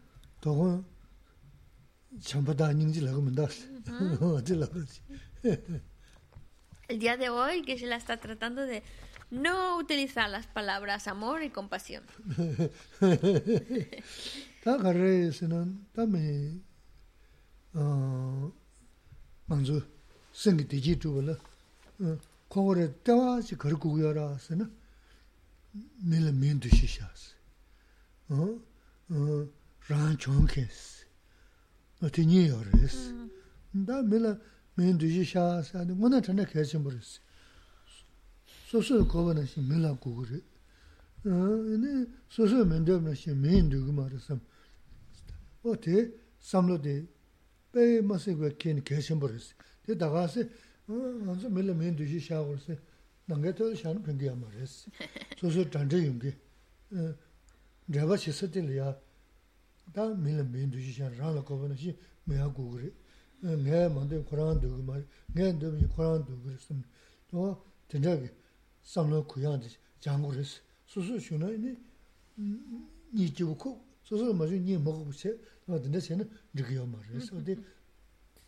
Speaker 1: El día de hoy que se la está tratando de no utilizar las palabras amor y compasión.
Speaker 2: rāng chōng kēs, nō tī nī yō rēs. Mm. Dā mī lā mī ndu jī shā sā, ngō nā chāndā kē chī mō rēs. Sō sō kō bā nā shī mī lā gu gu rē. Sō sō mī ndu bā nā shī mī ndu gu mā rēs. Wō tī sām lō tī bē mā sī gu kē nī kē chī mō rēs. Tī dā gā sī, ngō sō mī lā mī ndu jī shā gu rēs, nā ngā tō shā nā pēngi yā mā rēs. Sō sō tāndā yōng kē, dhā bā shī sā tī lī yā, 다 밀라 면도지 샤 라라 고번에 시 메야 고그리 내 먼저 코란도 그 말, 내도 코란도 그랬음. 또 진짜게 samlo kuyang di jangu res. Susu shuna ini ni jibu ku, susu ma zhu ni mogu bu che, ma dinda che na rigiyo ma res. Ode,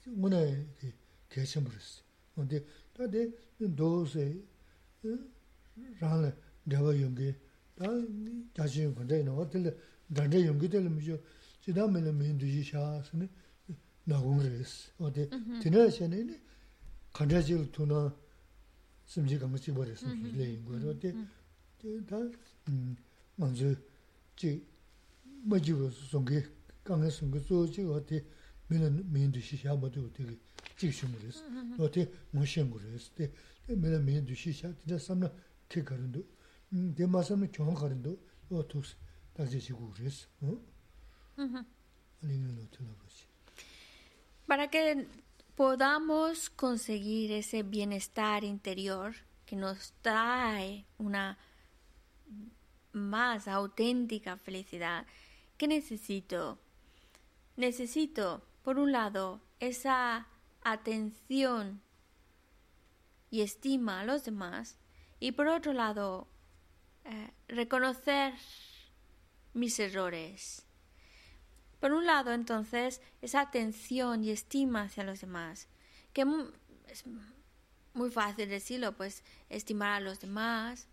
Speaker 2: nguna di kachin bu res. Ode, ta di do se rang la dhaba yungi, ta jachi yung kanda ina, wad dili dhanda yungi dili mi zhu, jida mi la mi ndu yi sha sani nagung res. Ode, tina che na ini kanda jil tu na 심지 감을 지 버렸어. 네. 그런데 다 먼저 지 뭐지고 송게 강에 송게 소지 어 dāndrā yungi tēla mīchō, chidā mēla mēn dūjī shās, nāgōng rēs. Wātē, tēnā shē nē, kāndrā chīl tūnā sīmchī kāma chīkwa rēs, lē yungu rē. Wātē, tā māngzō chī mā chīkwa sōngi, kāngā sōngi sō chī wātē mēla mēn dūjī shā mā tū tēki chīk shūngu rēs. Wātē, mō shēngu rēs. Tē mēla mēn dūjī shā, tēnā samnā kē kārindu, tē mā samnā kiong kārindu, wā tūks.
Speaker 1: Para que podamos conseguir ese bienestar interior que nos trae una más auténtica felicidad. ¿Qué necesito? Necesito, por un lado, esa atención y estima a los demás y por otro lado, eh, reconocer mis errores por un lado, entonces, esa atención y estima hacia los demás, que es muy fácil decirlo, pues estimar a los demás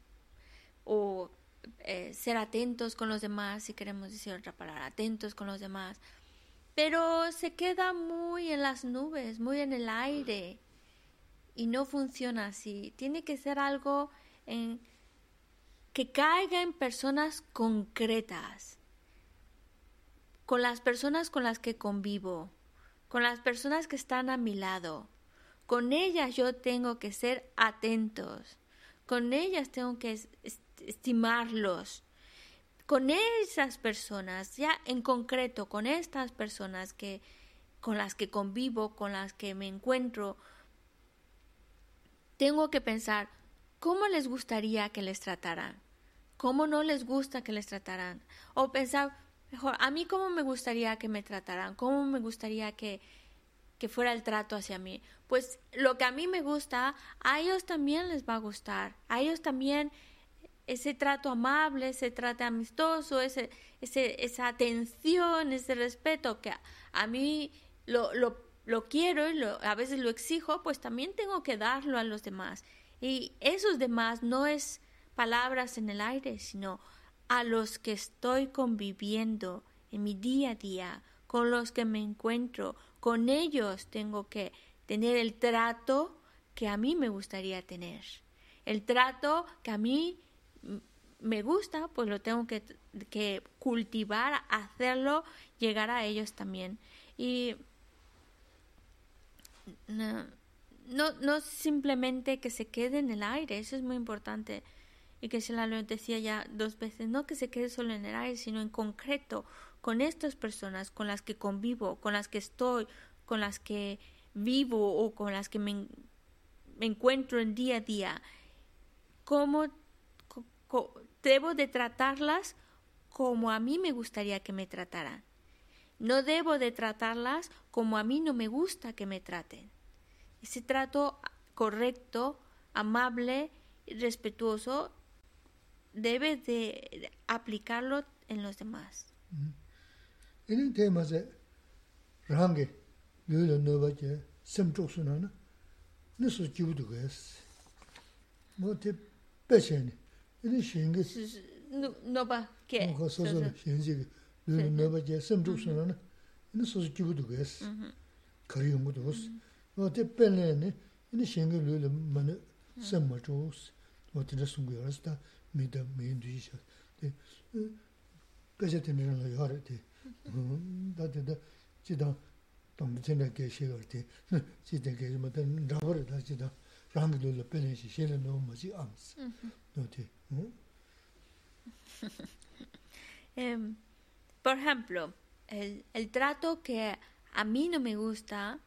Speaker 1: o eh, ser atentos con los demás, si queremos decir otra palabra, atentos con los demás, pero se queda muy en las nubes, muy en el aire y no funciona así. Tiene que ser algo en, que caiga en personas concretas con las personas con las que convivo, con las personas que están a mi lado. Con ellas yo tengo que ser atentos, con ellas tengo que estimarlos. Con esas personas, ya en concreto, con estas personas que con las que convivo, con las que me encuentro, tengo que pensar cómo les gustaría que les trataran, cómo no les gusta que les trataran, o pensar Mejor, a mí cómo me gustaría que me trataran, cómo me gustaría que, que fuera el trato hacia mí. Pues lo que a mí me gusta, a ellos también les va a gustar. A ellos también ese trato amable, ese trato amistoso, ese, ese, esa atención, ese respeto que a, mí lo, lo, lo quiero y lo, a veces lo exijo, pues también tengo que darlo a los demás. Y esos demás no es palabras en el aire, sino a los que estoy conviviendo en mi día a día, con los que me encuentro, con ellos tengo que tener el trato que a mí me gustaría tener. El trato que a mí me gusta, pues lo tengo que, que cultivar, hacerlo, llegar a ellos también. Y no, no, no simplemente que se quede en el aire, eso es muy importante. Y que se la lo decía ya dos veces, no que se quede solo en el aire, sino en concreto, con estas personas con las que convivo, con las que estoy, con las que vivo o con las que me, encuentro en día a día, cómo debo de tratarlas como a mí me gustaría que me trataran. No debo de tratarlas como a mí no me gusta que me traten. Ese trato correcto, amable, respetuoso, debes de aplicarlo en los demás.
Speaker 2: Mm-hmm. En el tema de rangue, yo lo no va que sem chusuna na. No su jiu de gas. Mo te pechen. En el shinge no
Speaker 1: no va
Speaker 2: que. No so so shinge yo lo no va que sem chusuna na. No su jiu de gas. Mm-hmm. Kari yong de gas. Mm-hmm. Mo te pelen ne. En el shinge yo lo man sem ma chus. Mo te sung yo hasta
Speaker 1: Por ejemplo, el trato que a mí no me gusta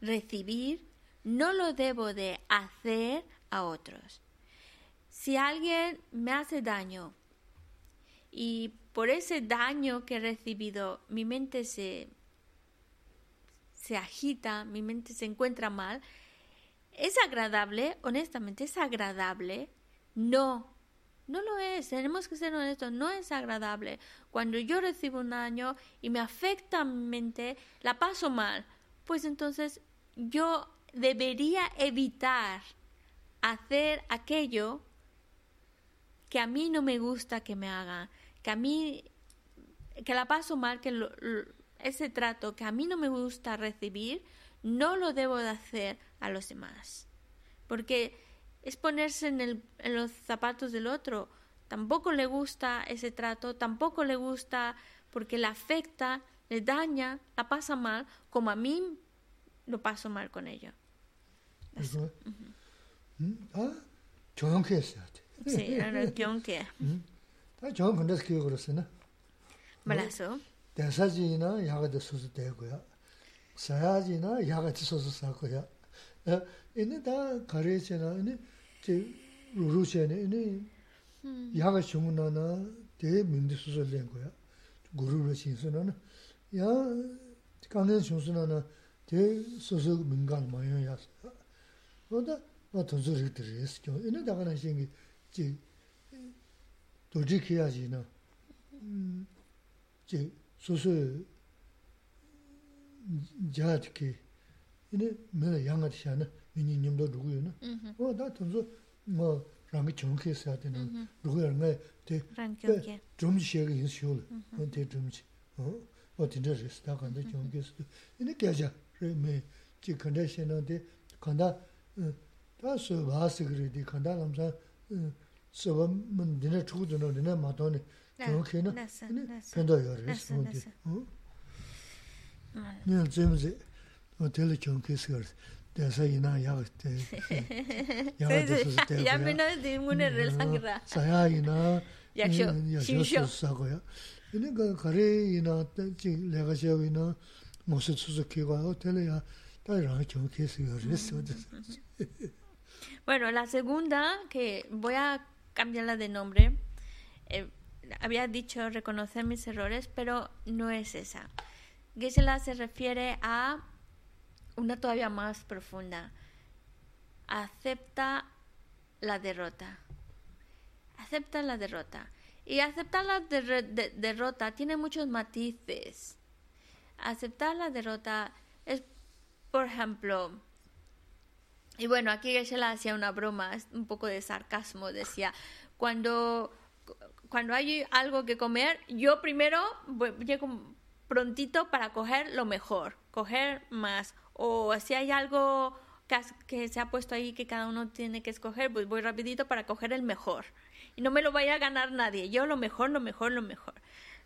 Speaker 1: recibir, no lo debo de hacer a otros si alguien me hace daño y por ese daño que he recibido, mi mente se, se agita, mi mente se encuentra mal. ¿Es agradable? Honestamente, ¿es agradable? No, no lo es. Tenemos que ser honestos, no es agradable. Cuando yo recibo un daño y me afecta mi mente, la paso mal. Pues entonces yo debería evitar hacer aquello que a mí no me gusta que me hagan que a mí, que la paso mal, que ese trato que a mí no me gusta recibir, no lo debo de hacer a los demás. Porque es ponerse en, el, en los zapatos del otro. Tampoco le gusta ese trato, tampoco le gusta porque le afecta, le daña, la pasa mal, como a mí lo paso mal con ello.
Speaker 2: Ah,
Speaker 1: sí,
Speaker 2: 다 좋은 건데 그게 그렇으나.
Speaker 1: 말아서.
Speaker 2: 대사지나 야가도 소소 되고요. 사야지나 야가도 소소 사고요. 어, 이제 다 가르치나 이제 제 루루시네 이제 야가 주문하나 대 민디 소소 된 거야. 구루로 신선은 야 강연 신선하나 대 소소 민간 마요야. 뭐다 뭐 도저히 들으셨죠. 이제 다가는 신기 제 도지키야지나. 제 소소 자트키 이네 내가 양아치잖아 미니 님도 누구요나? 어나 던서 뭐 랑이 정확히 있어야 되는 누구야?가 대좀 시에가 있어요 근데 좀지. 어 어디서 스타 간데 정확히 이네 계자. 매 지컨데션한테 간다 다스 바스 그래.디 간다 남자 sōwa mōn dīne chūku dīne, dīne mātō nī, chūku kē nā, pēndā yō rī, sōwa dī. Nī yā dzēm zī, wā tēli chūku kē sī kār, dēsā yī nā yā kā, yā kā dēsā sī tē kā, yā mī nā dī ngū nē rē lāng rā. Sā yā yī nā, yā shō, shī sā kā yā. Nī kā kā rē yī nā, jī lē kā shē wī nā, ngō sī tsū sī kē kā, wā tēli yā, tā yā rā chūku kē sī kā rī, sōwa dī.
Speaker 1: Bueno, la segunda, que voy a cambiarla de nombre. Eh, había dicho reconocer mis errores, pero no es esa. Gisela se refiere a una todavía más profunda. Acepta la derrota. Acepta la derrota. Y aceptar la derrota tiene muchos matices. Aceptar la derrota es, por ejemplo, y bueno, aquí Geshe-la hacía una broma, un poco de sarcasmo, decía, cuando, cuando hay algo que comer, yo primero llego prontito para coger lo mejor, coger más. O si hay algo que, que se ha puesto ahí que cada uno tiene que escoger, pues voy rapidito para coger el mejor. Y no me lo vaya a ganar nadie. Yo lo mejor, lo mejor, lo mejor.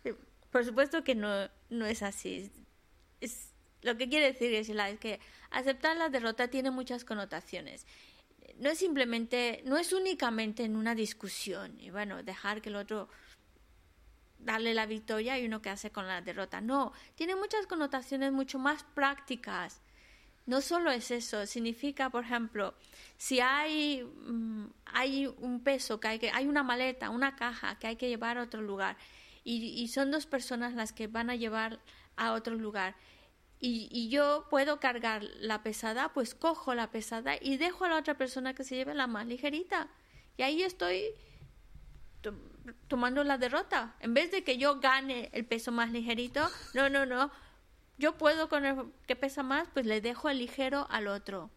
Speaker 1: Eh, por supuesto que no, no es así. Es, lo que quiere decir es que aceptar la derrota tiene muchas connotaciones. No es simplemente, no es únicamente en una discusión y bueno, dejar que el otro darle la victoria y uno que hace con la derrota. No, tiene muchas connotaciones mucho más prácticas. No solo es eso, significa, por ejemplo, si hay, mm, hay un peso, que hay, que hay una maleta, una caja que hay que llevar a otro lugar y son dos personas las que van a llevar a otro lugar y, y, yo puedo cargar la pesada, pues cojo la pesada y dejo a la otra persona que se lleve la más ligerita. Y ahí estoy tomando la derrota. En vez de que yo gane el peso más ligerito, no, no, no. Yo puedo con el que pesa más, pues le dejo el ligero al otro.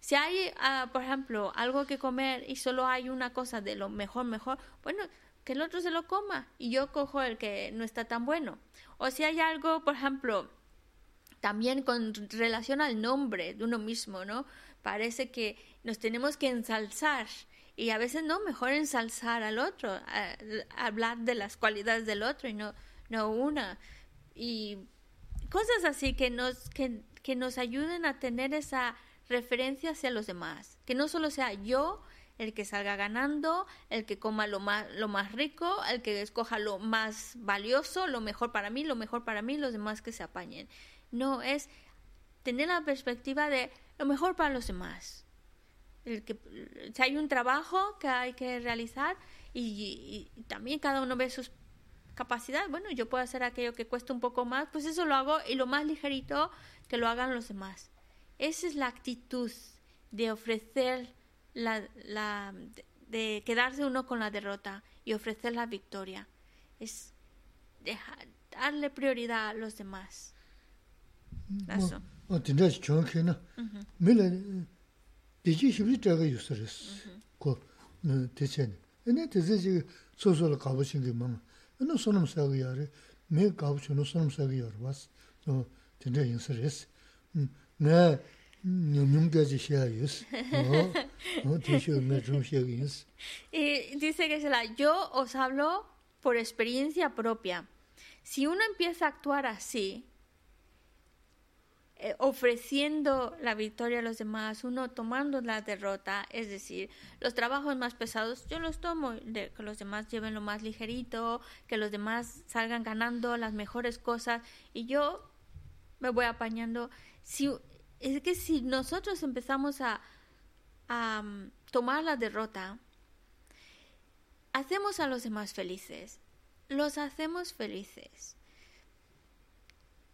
Speaker 1: Si hay, uh, por ejemplo, algo que comer y solo hay una cosa de lo mejor, mejor, bueno, que el otro se lo coma y yo cojo el que no está tan bueno. O si hay algo, por ejemplo, también con relación al nombre de uno mismo, ¿no? Parece que nos tenemos que ensalzar y a veces no, mejor ensalzar al otro, hablar de las cualidades del otro y no, no una. Y cosas así que nos, que, que nos ayuden a tener esa referencia hacia los demás, que no solo sea yo el que salga ganando, el que coma lo más, lo más rico, el que escoja lo más valioso, lo mejor para mí, lo mejor para mí, los demás que se apañen. No, es tener la perspectiva de lo mejor para los demás. El que, si hay un trabajo que hay que realizar y, también cada uno ve sus capacidades, bueno, yo puedo hacer aquello que cuesta un poco más, pues eso lo hago y lo más ligerito que lo hagan los demás. Esa es la actitud de ofrecer la, la de quedarse uno con la derrota y ofrecer la victoria. Es dejar, darle prioridad a los demás.
Speaker 2: Eso. 어 진짜 좋게나. 밀레 디지 싶이 저거 유스레스. 고 대체. 근데 대체 소소를 가보신 게 뭐. 너 손음 사고 야래. 매 가보셔 너 손음 사고 야래 왔어. 어 진짜 유스레스. 음. 네. Nyumgazi shayus. Oh, tisho me rumshayus.
Speaker 1: Y dice que se la yo os hablo por experiencia propia. Si uno empieza a actuar así, eh, ofreciendo la victoria a los demás, uno tomando la derrota, es decir, los trabajos más pesados yo los tomo, de, que los demás lleven lo más ligerito, que los demás salgan ganando las mejores cosas y yo me voy apañando. Si, es que si nosotros empezamos a, um, tomar la derrota, hacemos a los demás felices, los hacemos felices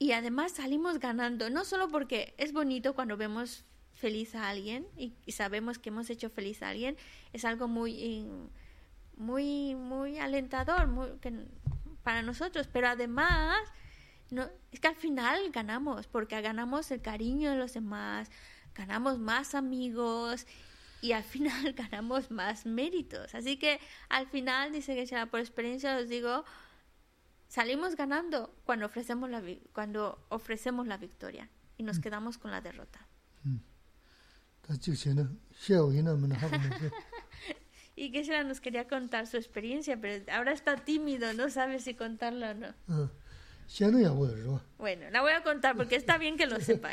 Speaker 1: y además salimos ganando, no solo porque es bonito cuando vemos feliz a alguien y, sabemos que hemos hecho feliz a alguien, es algo muy, muy, muy alentador para nosotros, pero además no, es que al final ganamos, porque ganamos el cariño de los demás, ganamos más amigos y al final ganamos más méritos. Así que al final, dice que sea por experiencia, os digo, Salimos ganando cuando ofrecemos la, cuando ofrecemos la victoria y nos mm. quedamos con la derrota. Mm. y que se nos quería contar su experiencia, pero ahora está tímido, no sabe si contarla o no. Ah, bueno, la voy a contar porque está bien que lo sepa.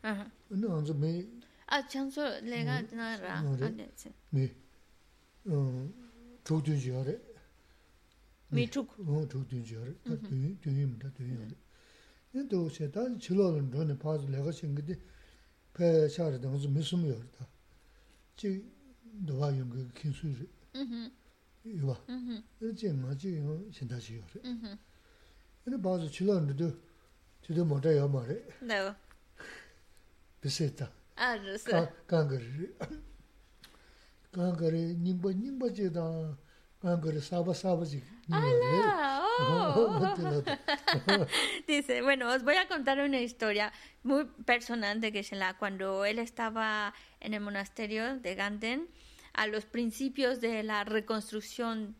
Speaker 1: eh,
Speaker 2: 아 장소
Speaker 1: 내가 나라. 안 됐지.
Speaker 2: 네 조준
Speaker 1: 지어래?
Speaker 2: 미축 어 조준 지어래. 되게 되게입니다 되게 근데 어제 다 질러는 전에 봐서 내가 생기데 배 차르다 무슨 무슨 요르다. 지 너와 연구 kinsuiri. Iwa. Iji nga ji yung
Speaker 1: shindashi
Speaker 2: yore.
Speaker 1: Ini bazu
Speaker 2: chilan dhudu, dhudu mota yamare. Dawa. Biseta.
Speaker 1: Dice, bueno, os voy a contar una historia muy personal de Geshe-la. Cuando él estaba en el monasterio de Ganden, a los principios de la reconstrucción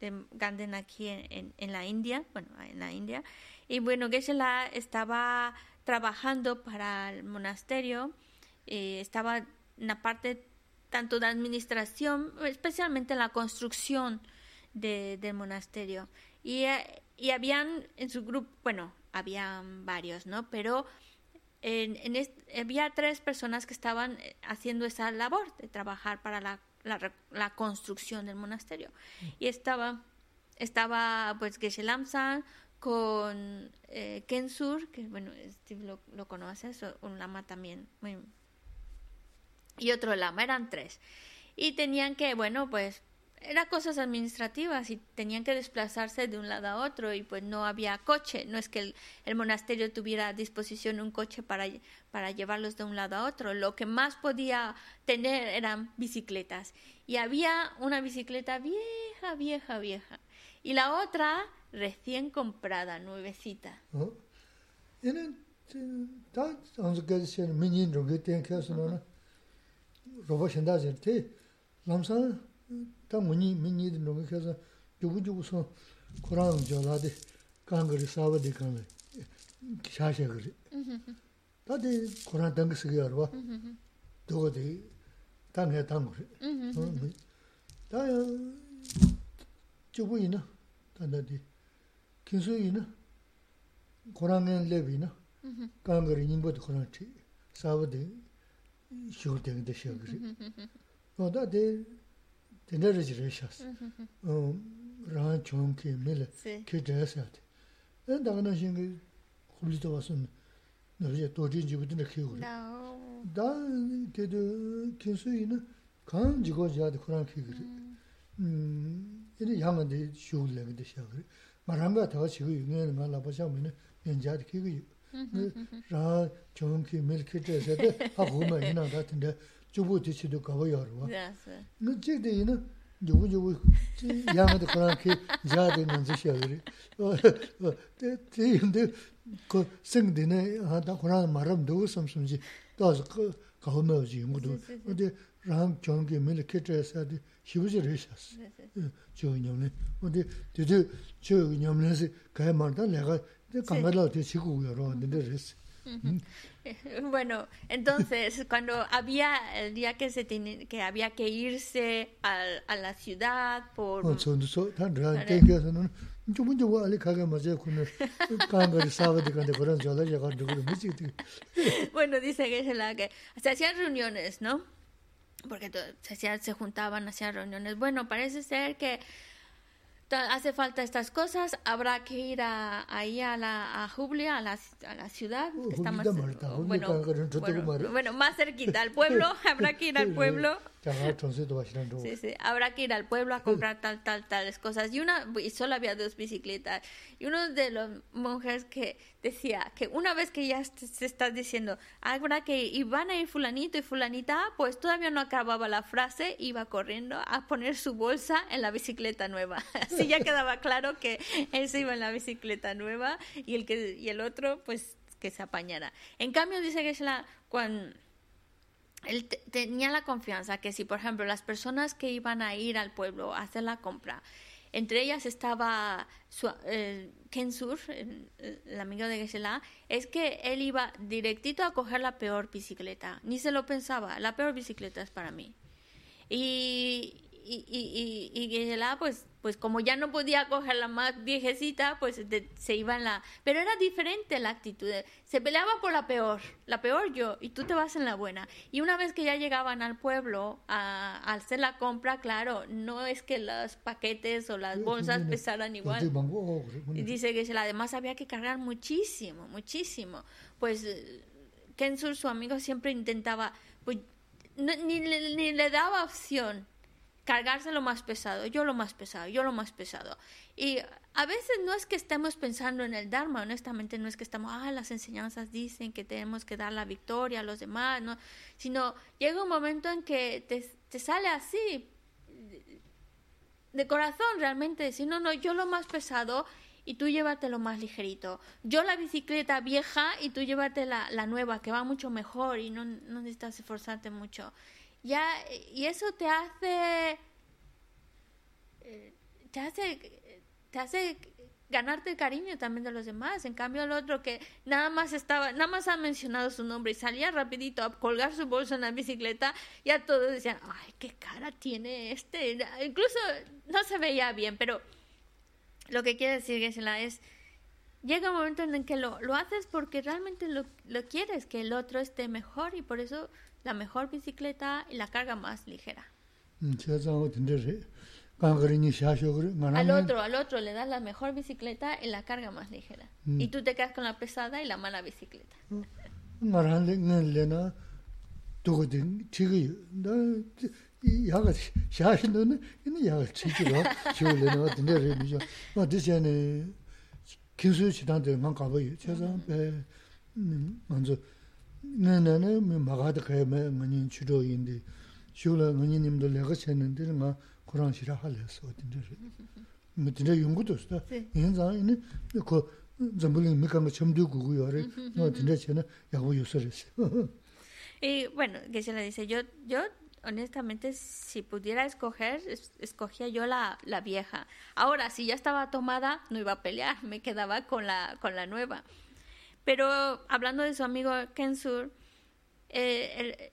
Speaker 1: de Ganden aquí en, en, la India, bueno, en la India, y bueno, Geshe-la estaba trabajando para el monasterio, eh, estaba en la parte tanto de administración, especialmente en la construcción de, del monasterio. Y, y, habían en su grupo, bueno, habían varios, ¿no? Pero en, en había tres personas que estaban eh, haciendo esa labor de trabajar para la, la, la construcción del monasterio. Y estaba, estaba pues Geshe Lamsan con eh, Kensur, que bueno, Steve lo, lo conoces, un lama también muy y otro lama, eran tres. Y tenían que, bueno, pues eran cosas administrativas y tenían que desplazarse de un lado a otro y pues no había coche, no es que el, monasterio tuviera a disposición un coche para, para llevarlos de un lado a otro, lo que más podía tener eran bicicletas. Y había una bicicleta vieja, vieja, vieja. Y la otra recién comprada, nuevecita.
Speaker 2: roba shinda zir, te lamsan ta muni mini di nunga kasa jubu jubu son Kurang jo ladi kangari sawa di kangari, shasha kari. Ta di Kurang dangi sigi yarwa, dogo di tanga tanga kari. Ta jubu ina, tanda di kinsu ina, Kurang lebi ina, kangari nyingbo di Kurang chi, sawa di shiwa tengi de shiwa kiri. O da de tena raji raji shas. Um, Rahan chon ki mele ki daya sayate. En daga na shingi khubli to wasun nabija dojin jibu dina kiyo kiri. Da dedo kinsu ina kaan jigo jayade Kurang kiyo kiri. Ini yangan de shiwa lengi de shiwa kiri. Maranga tawa chigo yu nga nga laba shang mene yan jayade kiyo kiri. rā chōng kī mīl kī chē sē tē hā hu mā yinā rā tēndē chūbū tī chī tū kāwa yā rwa. Nō chīk tē yinā yubu yubu yā ngā tē Kurāng kī jā tē nā dzī shiā gārī. Tē yin tē sēng tē nā hā tā Kurāng mā rām dō sām sām jī tā sā kāwa mā wā jī yungu dō. Nō tē rā chōng kī mīl kī chē sē tē shibu chī rē shiā sē. Chō yin yam lē. Nō tē tē tē chō yin yam lē sē kāya mā rā tā lē
Speaker 1: Bueno, entonces cuando había el día que se tiene, que había que irse a, a la ciudad por
Speaker 2: bueno
Speaker 1: dice que es la que se hacían reuniones, ¿no? Porque se hacían, se juntaban, hacían reuniones. Bueno, parece ser que hace falta estas cosas, habrá que ir a, ahí a la a Jublia, a la, a la ciudad, uh, está más, bueno, bueno, bueno, más cerquita al pueblo, habrá que ir al pueblo Sí, sí, habrá que ir al pueblo a comprar tal, tal, tales cosas. Y una, y solo había dos bicicletas. Y uno de los monjes que decía que una vez que ya se está diciendo, habrá que ir, y van a ir fulanito y fulanita, pues todavía no acababa la frase, iba corriendo a poner su bolsa en la bicicleta nueva. Así ya quedaba claro que él se iba en la bicicleta nueva y el, que, y el otro, pues que se apañara. En cambio, dice que es la, cuando él tenía la confianza que si, por ejemplo, las personas que iban a ir al pueblo a hacer la compra, entre ellas estaba eh, Kensur, el, el, amigo de Gesela, es que él iba directito a coger la peor bicicleta. Ni se lo pensaba, la peor bicicleta es para mí. Y, y, y, y, y Gesela, pues pues como ya no podía coger la más viejecita, pues se iba en la... Pero era diferente la actitud. Se peleaba por la peor, la peor yo, y tú te vas en la buena. Y una vez que ya llegaban al pueblo a, a hacer la compra, claro, no es que los paquetes o las bolsas pesaran igual. Y dice que además había que cargar muchísimo, muchísimo. Pues Kensur, su amigo, siempre intentaba, pues ni, ni, ni le daba opción cargarse lo más pesado, yo lo más pesado, yo lo más pesado. Y a veces no es que estemos pensando en el Dharma, honestamente no es que estamos, ah, las enseñanzas dicen que tenemos que dar la victoria a los demás, ¿no? Sino llega un momento en que te, te sale así. de corazón realmente decir, no, no, yo lo más pesado y tú llévate lo más ligerito. Yo la bicicleta vieja y tú llévate la, la nueva, que va mucho mejor y no, no necesitas esforzarte mucho. Ya, y eso te hace, eh, te hace, te hace ganarte el cariño también de los demás. En cambio el otro que nada más estaba, nada más ha mencionado su nombre y salía rapidito a colgar su bolso en la bicicleta, ya todos decían, ay, qué cara tiene este. Incluso no se veía bien, pero lo que quiere decir Gesela es, llega un momento en el que lo, lo haces porque realmente lo, lo quieres, que el otro esté mejor y por eso la mejor bicicleta y la carga más ligera. Al otro, al otro le das la mejor bicicleta y la carga más ligera. Y tú te quedas con la pesada y la mala bicicleta
Speaker 2: 야가 샤신도는 이는 야가 치지로 쇼래는 어떤데 그러죠. 뭐 드셔네 교수 지단들만 가봐요. 제가 배 먼저 내내는 막아도 가면 뭐니 주로인데 쇼라 뭐니님도 내가 챘는데 막 그런 시라 할래서 어떤데 뭐 진짜 연구도 있어. 인자는 그 전부는 미간 거 처음 듣고 그거를 뭐 진짜 저는 야고 요소랬어.
Speaker 1: Y bueno, que se le dice, yo, yo honestamente, si pudiera escoger, escogía yo la, la, vieja. Ahora, si ya estaba tomada, no iba a pelear, me quedaba con la, con la nueva. Pero hablando de su amigo Kensur, eh,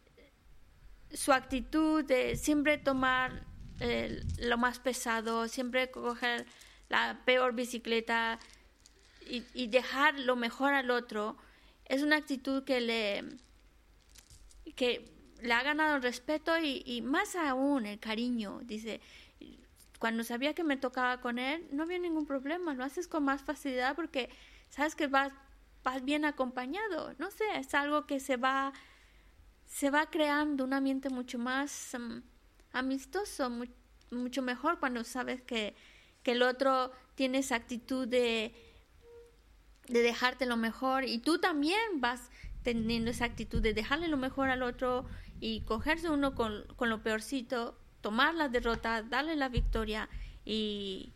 Speaker 1: su actitud de siempre tomar eh, lo más pesado, siempre coger la peor bicicleta y, dejar lo mejor al otro, es una actitud que le que le ha ganado el respeto y, y, más aún el cariño. Dice, cuando sabía que me tocaba con él, no había ningún problema, lo haces con más facilidad porque sabes que vas, vas bien acompañado. No sé, es algo que se va, se va creando un ambiente mucho más um, amistoso, mu mucho mejor cuando sabes que, que el otro tiene esa actitud de, de dejarte lo mejor y tú también vas teniendo esa actitud de dejarle lo mejor al otro y cogerse uno con, con lo peorcito, tomar la derrota, darle la victoria y,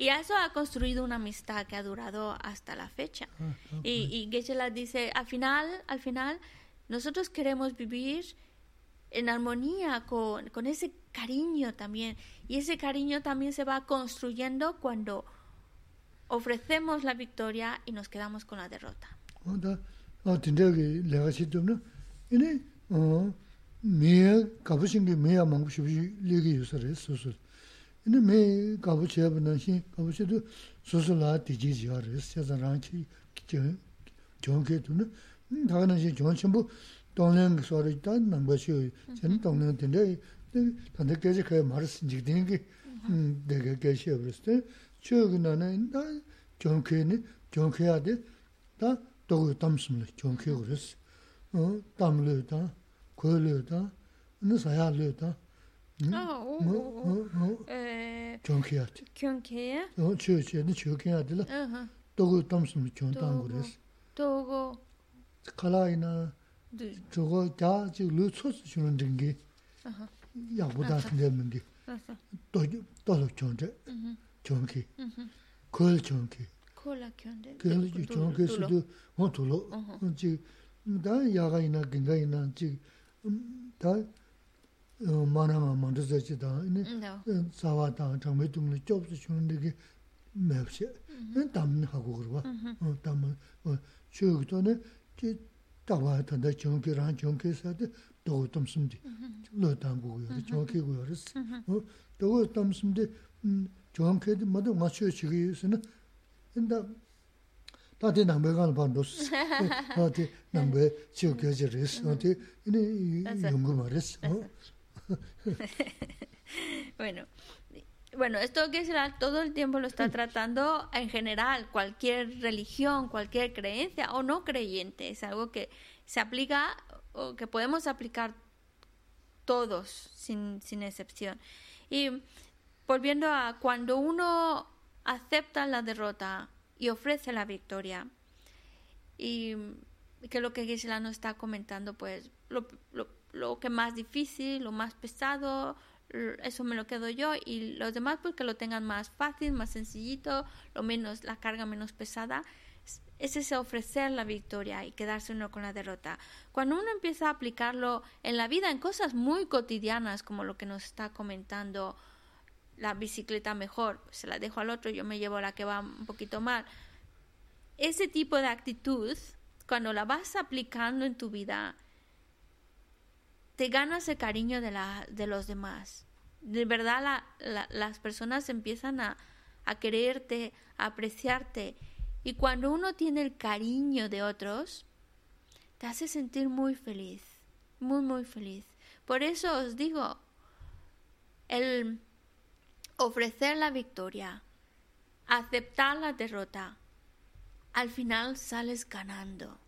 Speaker 1: y eso ha construido una amistad que ha durado hasta la fecha.
Speaker 2: Ah,
Speaker 1: y, y Geshe dice, al final, al final, nosotros queremos vivir en armonía con, con ese cariño también. Y ese cariño también se va construyendo cuando ofrecemos la victoria y nos quedamos con la derrota.
Speaker 2: 근데 미 가부치 해보는 시 가부치도 소소라 디지지하래 세자랑치 기저 좋게 두는 다가는 시 좋은 전부 동네 소리 있다 남것이 전 동네 된데 근데 계속 그 말을 쓴지 되는 게 내가 계시 버렸을 저기는 나 좋게는 좋게 해야 돼다 또 담습니다 좋게 그랬어 어 담을다 아, 오, 오, 에. 경쾌야. 경쾌야?
Speaker 1: 어,
Speaker 2: 저저니 저경야들. 아하. 도고
Speaker 1: 담스미
Speaker 2: 존당 그랬어. 도고 칼라이나 저거 다 지금 루츠스 주는
Speaker 1: 등기. 아하.
Speaker 2: 야보다 되는데. 아하. 또 또도 존재.
Speaker 1: 음.
Speaker 2: 경쾌.
Speaker 1: 음.
Speaker 2: 콜 경쾌.
Speaker 1: 콜라 경쾌. 그 경쾌스도
Speaker 2: 뭐 돌로. 이제 다 야가이나 긴가이나 지금 다 마나마 만드자지다 이네 사와다 장매둥을 좁스 주는 데게 맵시 담는 하고 그러와 어 담은 어 저기도네 지 따와 단다 정기랑 정기사데 또 덤숨디 너 담고요 정기고요 그랬어 어 또 덤숨디 정기도 모두 맞춰 지기서는 근데 다들 남배가 반도스 다들 남배 지역교제를 어디 이네 연구 말했어
Speaker 1: bueno bueno esto que será todo el tiempo lo está tratando en general cualquier religión cualquier creencia o no creyente es algo que se aplica o que podemos aplicar todos sin, sin excepción y volviendo a cuando uno acepta la derrota y ofrece la victoria. Y que lo que Gisela nos está comentando, pues lo, lo, lo, que más difícil, lo más pesado, eso me lo quedo yo y los demás pues que lo tengan más fácil, más sencillito, lo menos la carga menos pesada. Es ese ofrecer la victoria y quedarse uno con la derrota. Cuando uno empieza a aplicarlo en la vida, en cosas muy cotidianas, como lo que nos está comentando la bicicleta mejor, se la dejo al otro, yo me llevo la que va un poquito mal. Ese tipo de actitud, cuando la vas aplicando en tu vida, te ganas el cariño de, la, de los demás. De verdad las personas empiezan a, a quererte, a apreciarte. Y cuando uno tiene el cariño de otros, te hace sentir muy feliz, muy, muy feliz. Por eso os digo, el ofrecer la victoria, aceptar la derrota, al final sales ganando,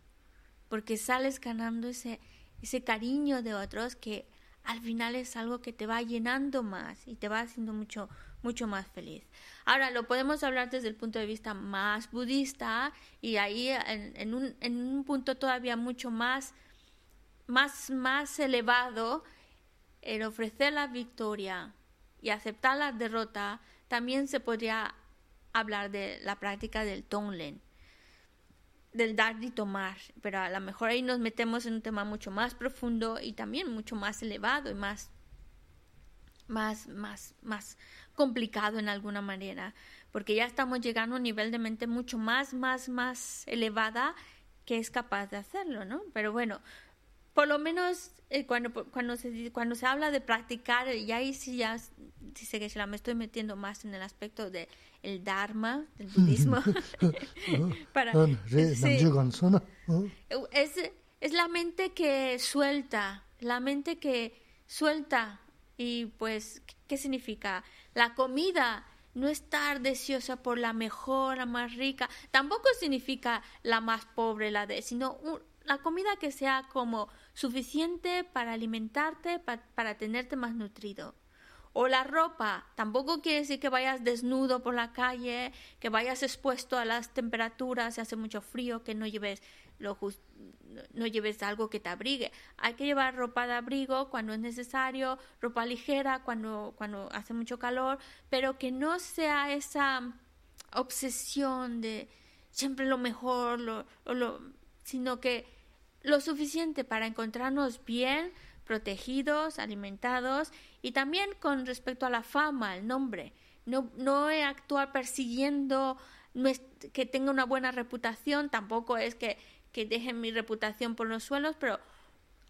Speaker 1: porque sales ganando ese, ese cariño de otros que al final es algo que te va llenando más y te va haciendo mucho, mucho más feliz. Ahora, lo podemos hablar desde el punto de vista más budista y ahí en, un, en un, punto todavía mucho más, más, más elevado, el ofrecer la victoria y aceptar la derrota, también se podría hablar de la práctica del Tonglen del dar y tomar, pero a lo mejor ahí nos metemos en un tema mucho más profundo y también mucho más elevado y más más más más complicado en alguna manera, porque ya estamos llegando a un nivel de mente mucho más más más elevada que es capaz de hacerlo, ¿no? Pero bueno, por lo menos eh, cuando, cuando, se, cuando se habla de practicar, y ahí sí ya dice que me estoy metiendo más en el aspecto del el Dharma, del budismo. Para, es, es la mente que suelta, la mente que suelta. Y pues, ¿qué significa? La comida no estar deseosa por la mejor, la más rica, tampoco significa la más pobre, la de, sino la comida que sea como suficiente para alimentarte, para tenerte más nutrido. O la ropa, tampoco quiere decir que vayas desnudo por la calle, que vayas expuesto a las temperaturas, si hace mucho frío, que no lleves lo no lleves algo que te abrigue. Hay que llevar ropa de abrigo cuando es necesario, ropa ligera cuando, cuando hace mucho calor, pero que no sea esa obsesión de siempre lo mejor, lo, lo, sino que lo suficiente para encontrarnos bien, protegidos, alimentados y también con respecto a la fama, el nombre. No, no actuar persiguiendo que tenga una buena reputación, tampoco es que, que dejen mi reputación por los suelos, pero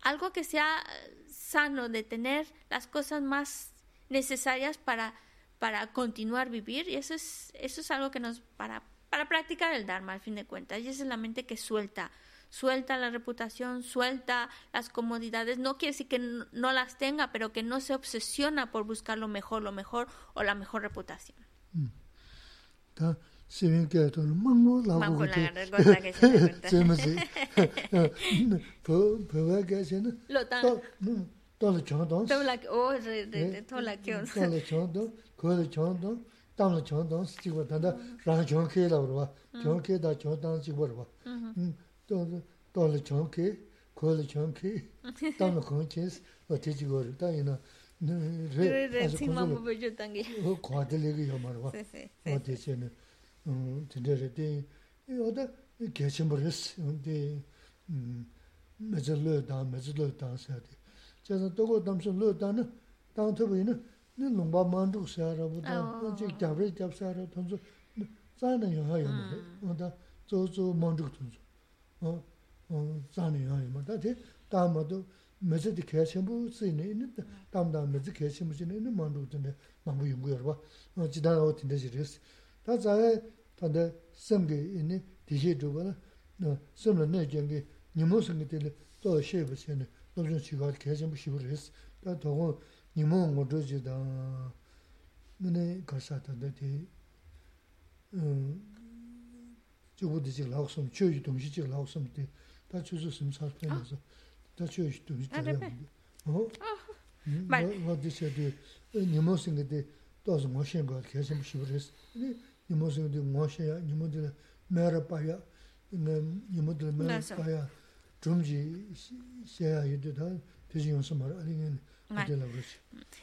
Speaker 1: algo que sea sano de tener las cosas más necesarias para, para continuar vivir y eso es, eso es algo que nos para, para practicar el Dharma al fin de cuentas y esa es la mente que suelta suelta la reputación, suelta las comodidades. No quiere decir que no, las tenga, pero que no se obsesiona por buscar lo mejor, lo mejor o la mejor reputación. Mm.
Speaker 2: Si bien que todo el mundo
Speaker 1: la Mango la cosa que se cuenta. Sí, me sí.
Speaker 2: Pero pero que hace no.
Speaker 1: Lo tan.
Speaker 2: Todo el chon don.
Speaker 1: Todo la de de todo la que.
Speaker 2: Todo el chon don, todo el chon don. Dang le chon don, si que tanda ran chon que la bro. Chon que da chon dan si dāla chāngki, kōla chāngki, dāma kōng chēs, wā tēchī gōrī, dā yinā rē, āsā kōnsu wā kuwādi lēgi yō mārwa, wā tēchī yinā, tīndē rē, tē, yō dā gēchī mō rēs, tē, mēchī lō dā, mēchī lō dā sā tē, chā sā tō kō tam sā lō dā nā, dā tā bā yinā, nē lōngbā mānduk sā rā bō dā, chī gyab rē gyab sā rā, tōnsu, sā nā yō hā yō mā rē, wā dā, tsō tsō mānduk tōnsu. zāni yāni mā, tā tī tā mā tu mēzi tī kē shēmbu sī nē, inī tā mā tā mēzi kē shēmbu sī nē, inī mā rū tī nē, mā mū yungu yorwa, jidā rā wā tī nē shī rīs. Tā zā yā tā tā sēm kī inī tī shē chū bā rā, sēm rā nē kiāng kī nīmū sēm kī tī lī tō shē bā sī nē, lōb shōng shī kā kē shēmbu shī bū rīs. Tā tō gō nīmū ngō chū jī tā, nē kā sā tā tā tī 지구도 지금 나오면 최유 동시 지금 나오면 돼. 다 최소 심사할 때면서 다 최유 동시 돼요. 어? 말 어디서도 니모싱데 도스 모션 거 계속 쉬버스. 근데 니모싱데 모셔야 니모들 메라파야 니모들 메라파야 좀지 셔야 해도다 대신용서 말 아니면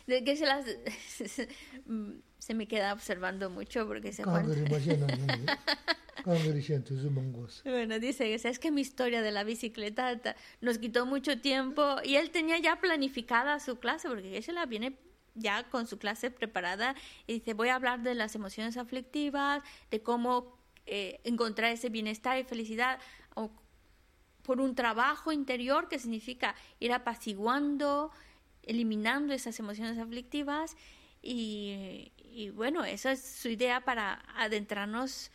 Speaker 1: De que se las se me queda observando mucho porque se
Speaker 2: Bueno,
Speaker 1: dice es que mi historia de la bicicleta nos quitó mucho tiempo y él tenía ya planificada su clase porque se la viene ya con su clase preparada y dice voy a hablar de las emociones aflictivas, de cómo eh, encontrar ese bienestar y felicidad o por un trabajo interior que significa ir apaciguando, eliminando esas emociones aflictivas y, bueno, esa es su idea para adentrarnos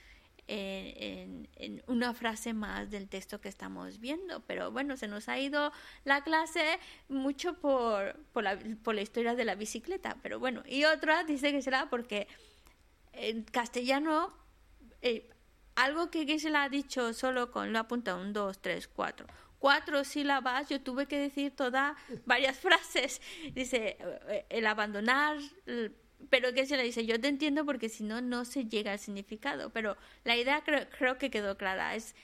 Speaker 1: en, una frase más del texto que estamos viendo. Pero bueno, se nos ha ido la clase mucho por, por, la, por la historia de la bicicleta. Pero bueno, y otra dice que será porque en castellano eh, algo que Gisela ha dicho solo con lo apunta un, dos, tres, cuatro. Cuatro sílabas, yo tuve que decir todas varias frases. Dice, eh, el abandonar, pero Gisela dice, yo te entiendo porque si no, no se llega al significado. Pero la idea creo, creo que quedó clara, es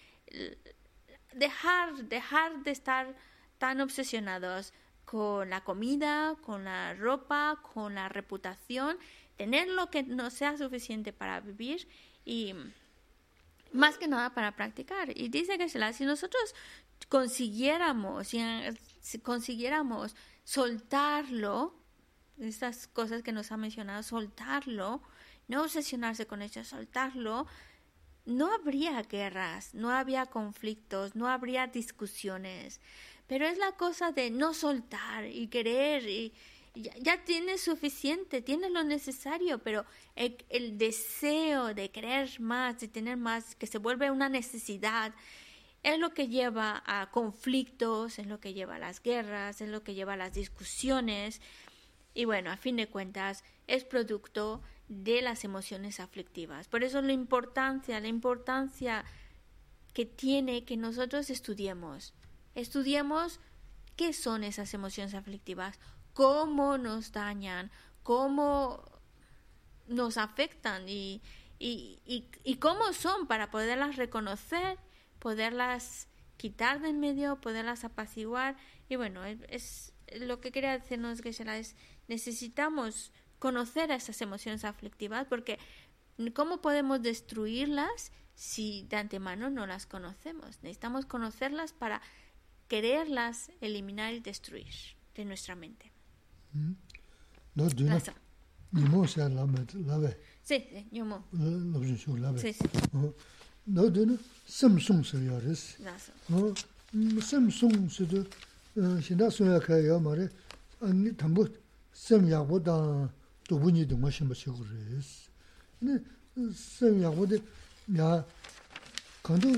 Speaker 1: dejar, dejar de estar tan obsesionados con la comida, con la ropa, con la reputación, tener lo que no sea suficiente para vivir y más que nada para practicar. Y dice que si nosotros consiguiéramos, si consiguiéramos soltarlo, estas cosas que nos ha mencionado, soltarlo, no obsesionarse con ello, soltarlo, no habría guerras, no habría conflictos, no habría discusiones. Pero es la cosa de no soltar y querer y, ya, tienes suficiente, tienes lo necesario, pero el, deseo de querer más, de tener más, que se vuelve una necesidad, es lo que lleva a conflictos, es lo que lleva a las guerras, es lo que lleva a las discusiones. Y bueno, a fin de cuentas, es producto de las emociones aflictivas. Por eso la importancia, la importancia que tiene que nosotros estudiemos. Estudiemos qué son esas emociones aflictivas, cómo nos dañan, cómo nos afectan y, y, cómo son para poderlas reconocer, poderlas quitar de en medio, poderlas apaciguar. Y bueno, es, lo que quería decirnos que será es necesitamos conocer esas emociones aflictivas porque ¿cómo podemos destruirlas si de antemano no las conocemos? Necesitamos conocerlas para quererlas eliminar y destruir de nuestra mente.
Speaker 2: No nimo lame lawe.
Speaker 1: Sí, nimo.
Speaker 2: Jin shu lawe. No Samsung. No. Samsung shinda ya tambu sam ya bo da to bu ni de ma shim ba chi gu res. Ne ya kandu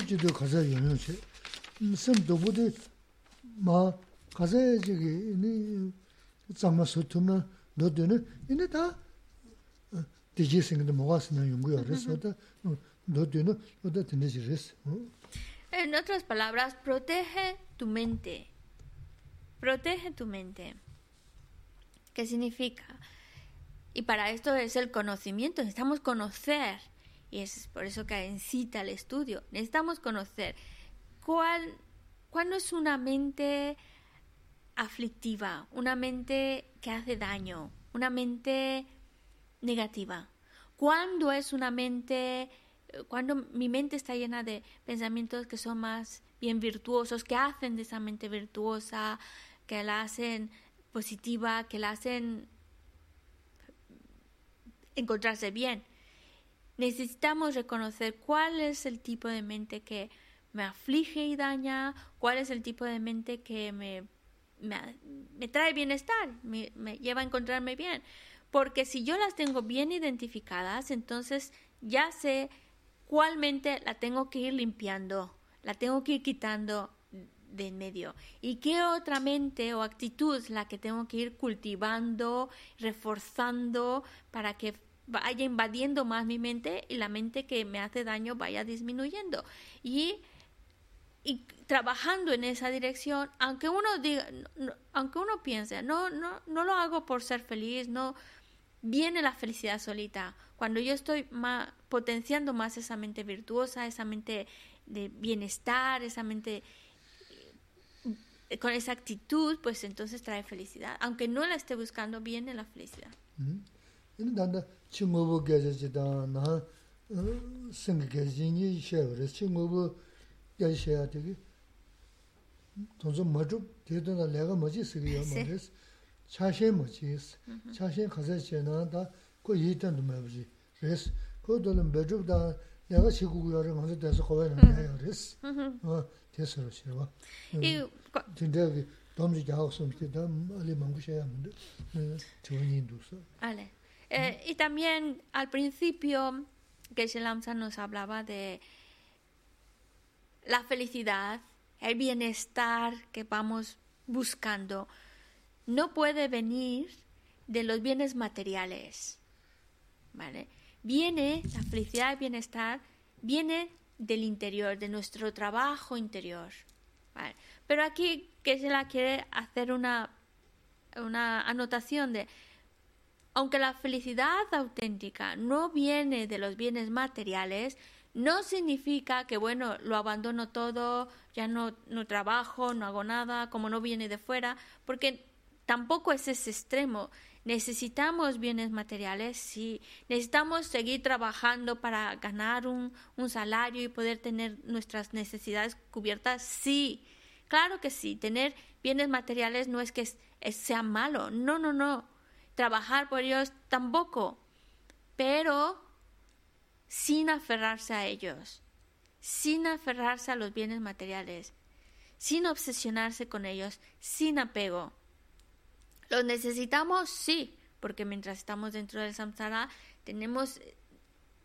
Speaker 2: ma kaza ji ge ni tsamma sutumna dodene ine ta diji singde mogasina yungu yores oda dodene oda teneji res
Speaker 1: En otras palabras, protege tu mente. Protege tu mente. ¿Qué significa? Y para esto es el conocimiento, necesitamos conocer, y es por eso que incita el estudio, necesitamos conocer cuál, cuándo es una mente aflictiva, una mente que hace daño, una mente negativa. Cuando es una mente, cuando mi mente está llena de pensamientos que son más bien virtuosos, que hacen de esa mente virtuosa, que la hacen positiva, que la hacen encontrarse bien. Necesitamos reconocer cuál es el tipo de mente que me aflige y daña, cuál es el tipo de mente que me me, trae bienestar, me, lleva a encontrarme bien. Porque si yo las tengo bien identificadas, entonces ya sé cuál mente la tengo que ir limpiando, la tengo que ir quitando de en medio. ¿Y qué otra mente o actitud la que tengo que ir cultivando, reforzando para que vaya invadiendo más mi mente y la mente que me hace daño vaya disminuyendo? Y y trabajando en esa dirección, aunque uno diga, aunque uno piense, no, no, no lo hago por ser feliz, no viene la felicidad solita. Cuando yo estoy potenciando más esa mente virtuosa, esa mente de bienestar, esa mente con esa actitud, pues entonces trae felicidad. Aunque no la esté buscando, viene la felicidad. Y
Speaker 2: domzi da mangu.
Speaker 1: Vale. Eh, y también al principio, que Lamsa nos hablaba de la felicidad, el bienestar que vamos buscando, no puede venir de los bienes materiales. ¿Vale? Viene, la felicidad y bienestar viene del interior, de nuestro trabajo interior. ¿Vale? Pero aquí que se la quiere hacer una, una anotación de aunque la felicidad auténtica no viene de los bienes materiales, no significa que, bueno, lo abandono todo, ya no, no trabajo, no hago nada, como no viene de fuera, porque tampoco es ese extremo. Necesitamos bienes materiales, sí. Necesitamos seguir trabajando para ganar un, un salario y poder tener nuestras necesidades cubiertas, sí. Claro que sí. Tener bienes materiales no es que sea malo, no, no, no trabajar por ellos tampoco, pero sin aferrarse a ellos, sin aferrarse a los bienes materiales, sin obsesionarse con ellos, sin apego. ¿Los necesitamos? Sí, porque mientras estamos dentro del samsara tenemos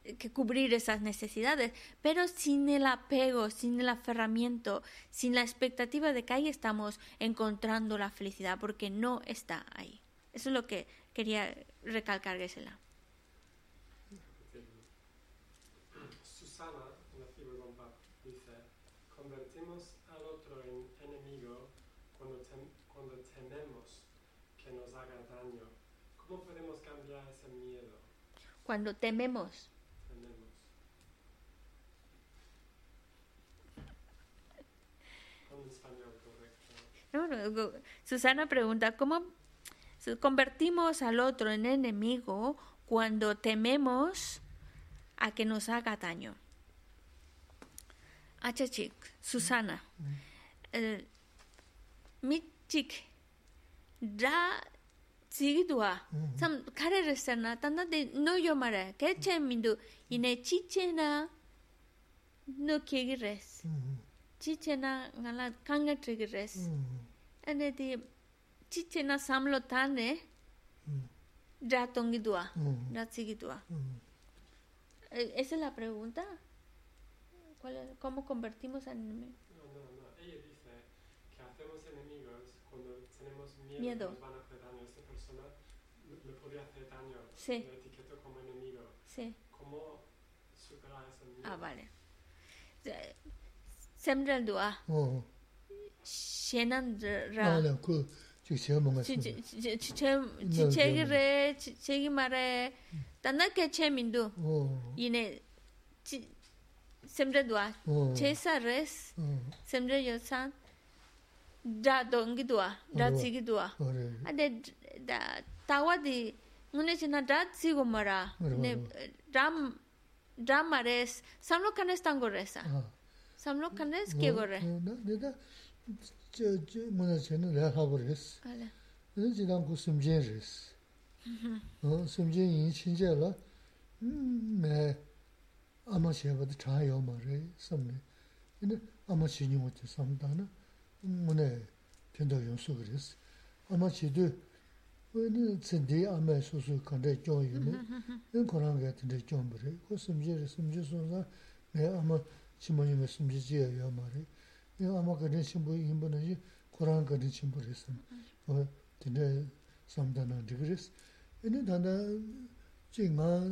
Speaker 1: eh, que cubrir esas necesidades, pero sin el apego, sin el aferramiento, sin la expectativa de que ahí estamos encontrando la felicidad, porque no está ahí. Eso es lo que quería recalcar, Gesela.
Speaker 3: Susana, en la figura de Pap, dice, convertimos al otro en enemigo cuando, tem- cuando tememos que nos haga daño. ¿Cómo podemos cambiar ese miedo?
Speaker 1: Cuando tememos. No, Susana pregunta, ¿cómo convertimos al otro en enemigo cuando tememos a que nos haga daño? Achachik, Susana, zigidua, sam kare resana, tanda de no yomare, que che mindu, ine chichena, no kiegires. chichena ngala kanga trigres ane di chichena samlo tane ya tongi dua ya tsigi dua esa es la pregunta ¿Cuál es? cómo convertimos enemigo
Speaker 3: No, no, no. Ella dice que hacemos enemigos cuando tenemos miedo,
Speaker 1: Miedo.
Speaker 3: que nos van a lo, podía hacer daño.
Speaker 1: Sí.
Speaker 3: Lo etiqueto como enemigo.
Speaker 1: Sí.
Speaker 3: ¿Cómo superar ese miedo?
Speaker 1: Ah, vale. Semral dua.
Speaker 2: Oh.
Speaker 1: Shenan ra.
Speaker 2: Ah, ku. Chi che mo ma. Chi che
Speaker 1: chi
Speaker 2: che ge re,
Speaker 1: chi che ge ma re. Tanda ke che min
Speaker 2: du.
Speaker 1: Oh. Ine chi semral dua.
Speaker 2: Oh.
Speaker 1: Che sa res.
Speaker 2: Oh.
Speaker 1: Semral yo san. dra dongi duwa,
Speaker 2: dra
Speaker 1: tsigi
Speaker 2: duwa.
Speaker 1: Ade tawa di ngune china dra tsigo mara, dra ma res, samlo kanes tango resa. Samlo kanes kego re.
Speaker 2: Deda muna chena rea habo res. Deda jidang ku sumjen res. Sumjen yin chinja la, me
Speaker 1: ama
Speaker 2: sheba di chaya yo ma re, samne. Deda ama chinyo mochi samdana. 이 친제라, 음, 매, 아마 제가도 잘요 말해, 섬네. 근데 아마 신이 못해 섬다나, 뭐네, 된다 용서 그랬어. 아마 지도, 왜는 진대 아마 소소 간데 좀 있네. 은 그런 게 같은데 좀 그래. 그 숨지를 숨지서서 내 아마 신부님의 숨지지야 말해. 이 아마 그런 신부 인분이 그런 거는 신부랬어. 어, 근데 삼다나 디그레스. 얘는 단다 지가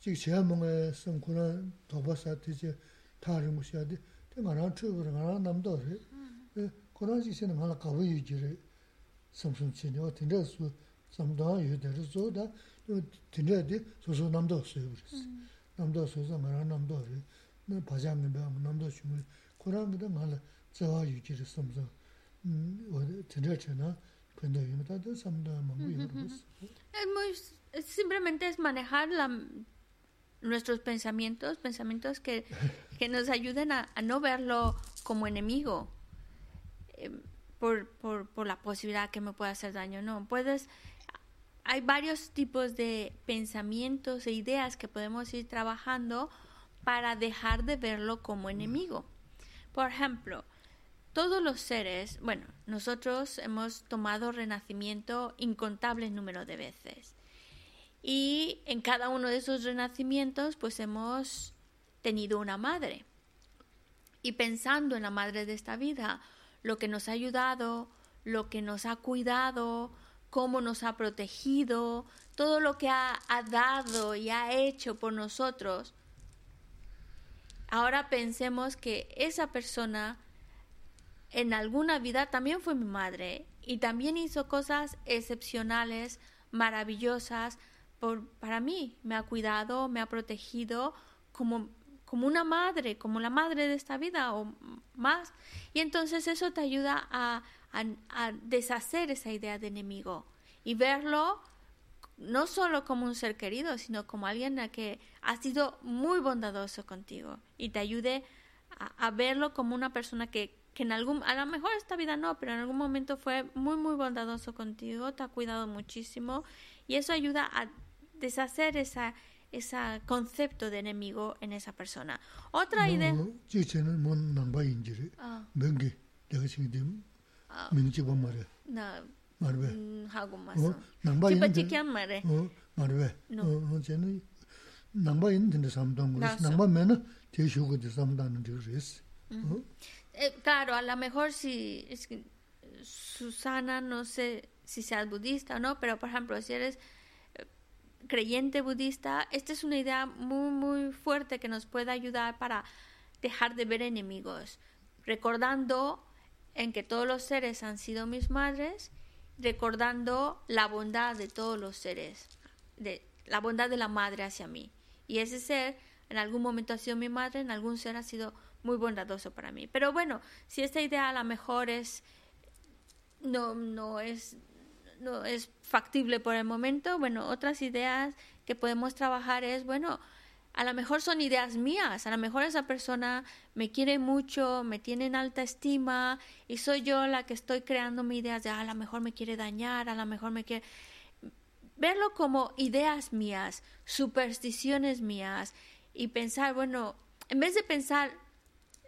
Speaker 2: 지 제목에 쓴 그런 도바사티지 다른 것이야 돼. 내가 트그를 하나 남도 그래. Kurāñjī sēnā mā lā kāwā yu jirī samsūn chēni, wā tīndrā sū samdhā yu dhārī sō dā tīndrā dī sō sō namdā sō yu rīs. Namdā sō sā ngā namdā rī, nā ngā bhā namdā shū mī, Kurāñjī dā mā tsāwā yu jirī samsūn, wā tīndrā chēnā yu
Speaker 1: mā dā māngu. Simplemente es manejar la nuestros pensamientos, pensamientos que, que nos ayuden a no verlo como enemigo eh, por, por, por la posibilidad que me pueda hacer daño. No, puedes, hay varios tipos de pensamientos e ideas que podemos ir trabajando para dejar de verlo como enemigo. Por ejemplo, todos los seres, bueno, nosotros hemos tomado renacimiento incontables número de veces. Y en cada uno de esos renacimientos, pues hemos tenido una madre. Y pensando en la madre de esta vida, lo que nos ha ayudado, lo que nos ha cuidado, cómo nos ha protegido, todo lo que ha, dado y ha hecho por nosotros, ahora pensemos que esa persona en alguna vida también fue mi madre y también hizo cosas excepcionales, maravillosas por, para mí. Me ha cuidado, me ha protegido como, como una madre, como la madre de esta vida o más. Y entonces eso te ayuda a, a, deshacer esa idea de enemigo y verlo no solo como un ser querido, sino como alguien a que ha sido muy bondadoso contigo y te ayude a, a verlo como una persona que, que en algún, a lo mejor esta vida no, pero en algún momento fue muy, muy bondadoso contigo, te ha cuidado muchísimo y eso ayuda a deshacer esa, ese concepto de enemigo en esa persona. Otra idea...
Speaker 2: 지체는 뭐 남바 인지를
Speaker 1: Ah,
Speaker 2: 맹게 내가 지금
Speaker 1: ah,
Speaker 2: 민지 봐 말해
Speaker 1: no,
Speaker 2: 말해
Speaker 1: mm, hago más.
Speaker 2: 어 남바
Speaker 1: Chipa
Speaker 2: 있는데
Speaker 1: chiquian mare.
Speaker 2: 어 말해
Speaker 1: No.
Speaker 2: 어 쟤는 남바 있는데 삼동 거
Speaker 1: 나왔어.
Speaker 2: 남바면은 대쇼고 삼다는 줄 알았어 어
Speaker 1: Eh, claro, a lo mejor si es que Susana, no sé si seas budista o no, pero por ejemplo, si eres eh, creyente budista, esta es una idea muy, muy fuerte que nos puede ayudar para dejar de ver enemigos, recordando en que todos los seres han sido mis madres, recordando la bondad de todos los seres, de la bondad de la madre hacia mí. Y ese ser en algún momento ha sido mi madre, en algún ser ha sido muy bondadoso para mí. Pero bueno, si esta idea a lo mejor es no no es no es factible por el momento, bueno, otras ideas que podemos trabajar es, bueno, a lo mejor son ideas mías, a lo mejor esa persona me quiere mucho, me tiene en alta estima y soy yo la que estoy creando mis ideas de "Ah, a lo mejor me quiere dañar, a lo mejor me quiere verlo como ideas mías, supersticiones mías y pensar, bueno, en vez de pensar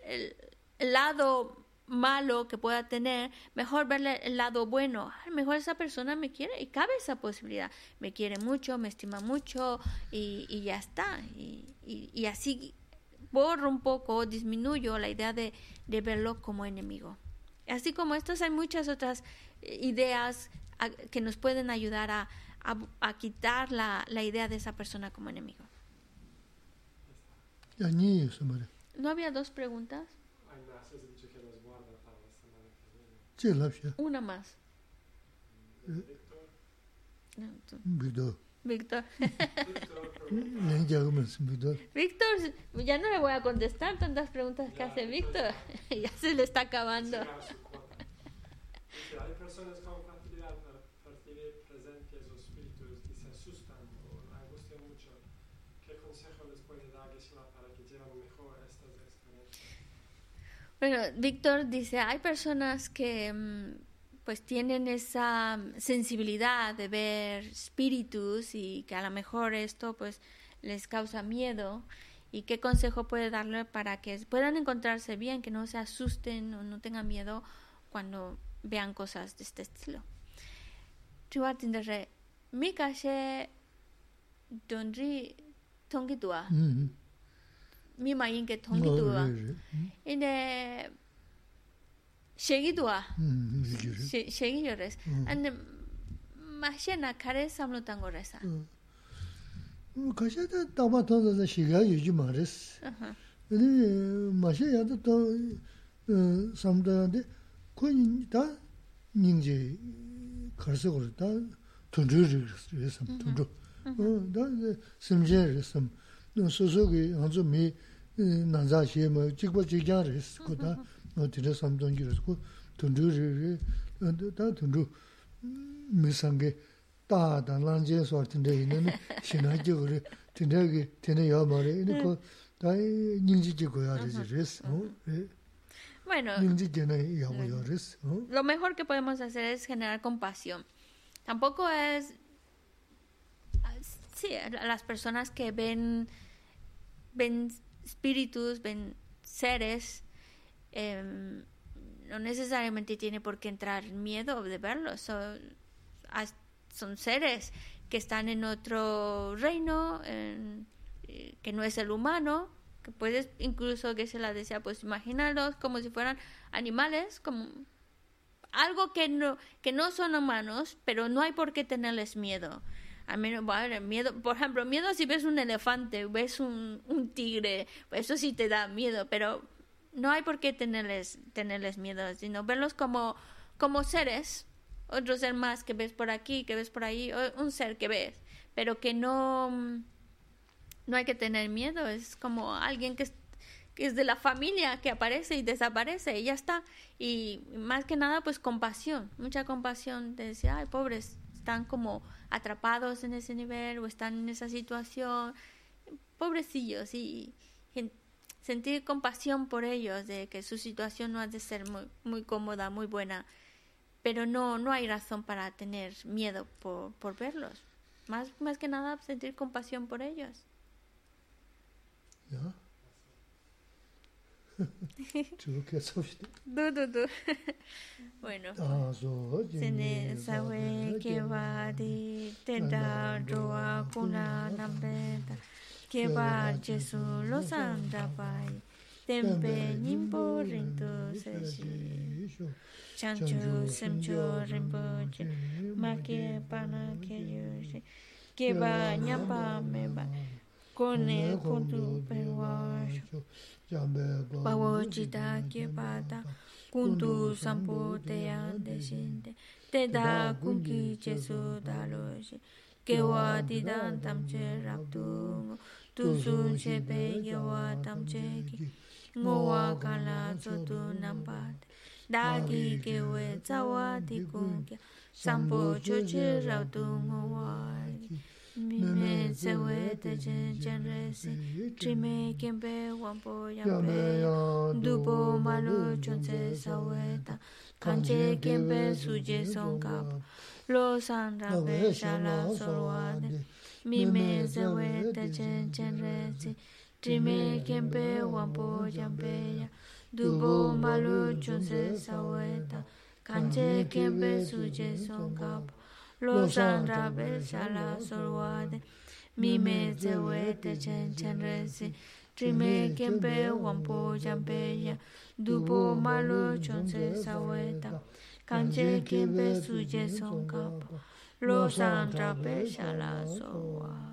Speaker 1: el, el lado malo que pueda tener, mejor verle el lado bueno. A lo mejor esa persona me quiere y cabe esa posibilidad. Me quiere mucho, me estima mucho y, ya está. Y, y, así borro un poco, disminuyo la idea de, de verlo como enemigo. Así como estas, hay muchas otras eh, ideas que nos pueden ayudar a, a, quitar la, la, idea de esa persona como enemigo. ¿No había dos preguntas? Una más.
Speaker 3: Víctor.
Speaker 1: Víctor.
Speaker 3: Víctor.
Speaker 1: Víctor, ya no le voy a contestar tantas preguntas que hace Víctor. ya se le está acabando.
Speaker 3: Hay personas
Speaker 1: Bueno, Víctor dice, hay personas que mm, pues tienen esa mm, sensibilidad de ver espíritus y que a lo mejor esto pues les causa miedo. ¿Y qué consejo puede darle para que puedan encontrarse bien, que no se asusten o no tengan miedo cuando vean cosas de este estilo? Mi donri
Speaker 2: 음
Speaker 1: mi mayin que
Speaker 2: 어,
Speaker 1: tongitua.
Speaker 2: 그래, 그래.
Speaker 1: ene shegitua
Speaker 2: 음 이제
Speaker 1: shegi yores
Speaker 2: 음.
Speaker 1: ane mahshena kare samlo tango resa
Speaker 2: 어 가셔다 따마 더더 시가 유지 말았어 근데 마셔야도 또 삼다데 코인 다 닝제 가서 그랬다 돈주를 그래서 돈주 어다 심제를 섬 소소기 아주 미 난자시에 뭐 직보 지자를 했고 다 어디서 삼동기를 했고 tundu ri ri, tā tundu mi sāngi tā tā lāngjē suwa tindā ina nī shinā jī gu ri, tindā ki tindā yā ma ri, ina ko tā nyingji jī gu yā ri jī ris,
Speaker 1: Bueno,
Speaker 2: nyingji jī na yā gu yā ris.
Speaker 1: lo mejor que podemos hacer es generar compasión. Tampoco es... Sí, las personas que ven, ven espíritus, ven seres, em, no necesariamente tiene por qué entrar miedo de verlos. Son, son seres que están en otro reino, eh, que no es el humano, que puedes incluso que se la desea, pues imaginarlos como si fueran animales, como algo que no, que no son humanos, pero no hay por qué tenerles miedo. A bueno, miedo, por ejemplo, miedo si ves un elefante, ves un, un tigre, eso sí te da miedo, pero no hay por qué tenerles, tenerles miedo, sino verlos como, como seres, otro ser más que ves por aquí, que ves por ahí, un ser que ves, pero que no, no hay que tener miedo, es como alguien que es de la familia, que aparece y desaparece y ya está. Y más que nada, pues compasión, mucha compasión de decir, ay, pobres, están como atrapados en ese nivel o están en esa situación, pobrecillos, y, sentir compasión por ellos, de que su situación no ha de ser muy, muy cómoda, muy buena, pero no, no hay razón para tener miedo por, por verlos. Más, más que nada, sentir compasión por ellos.
Speaker 2: 야. Chulo que softe.
Speaker 1: Du du du. Bueno. Sene sabe que va de tenda roa kuna nambeta. Que va Jesu los anda pai. Tempe nimbo rinto seshi. Chanchu semcho rinpoche. Ma que pana que yo Que va ñapa me va. Con el contu peruasho. Pawo jita kepa ta kundu sampo teyan deshinde teda kungi jesu dalo she kewa didan tamche rabdu tusun chepe yewa tamche ki. ngowa kala zotu nambat dagi kewe zawa dikung sampo choche rabdu ngowa mi me sewe te chen chen re si trime kempe wampo yampe dupo malo chonse saweta kanche kempe suje songkap lo san rabe shala sorwade mi me sewe te chen chen re si trime kempe wampo yampe ya dupo malo chonse saweta kanche kempe suje songkap lo san ra be sha la sol wa de. Mi me ze we de chen chen re si. tri me kem pe wam po jam pe ya. du po ma lo chon se sa we ta. kan che kem pe su je song ka lo san ra be sha la sol wa.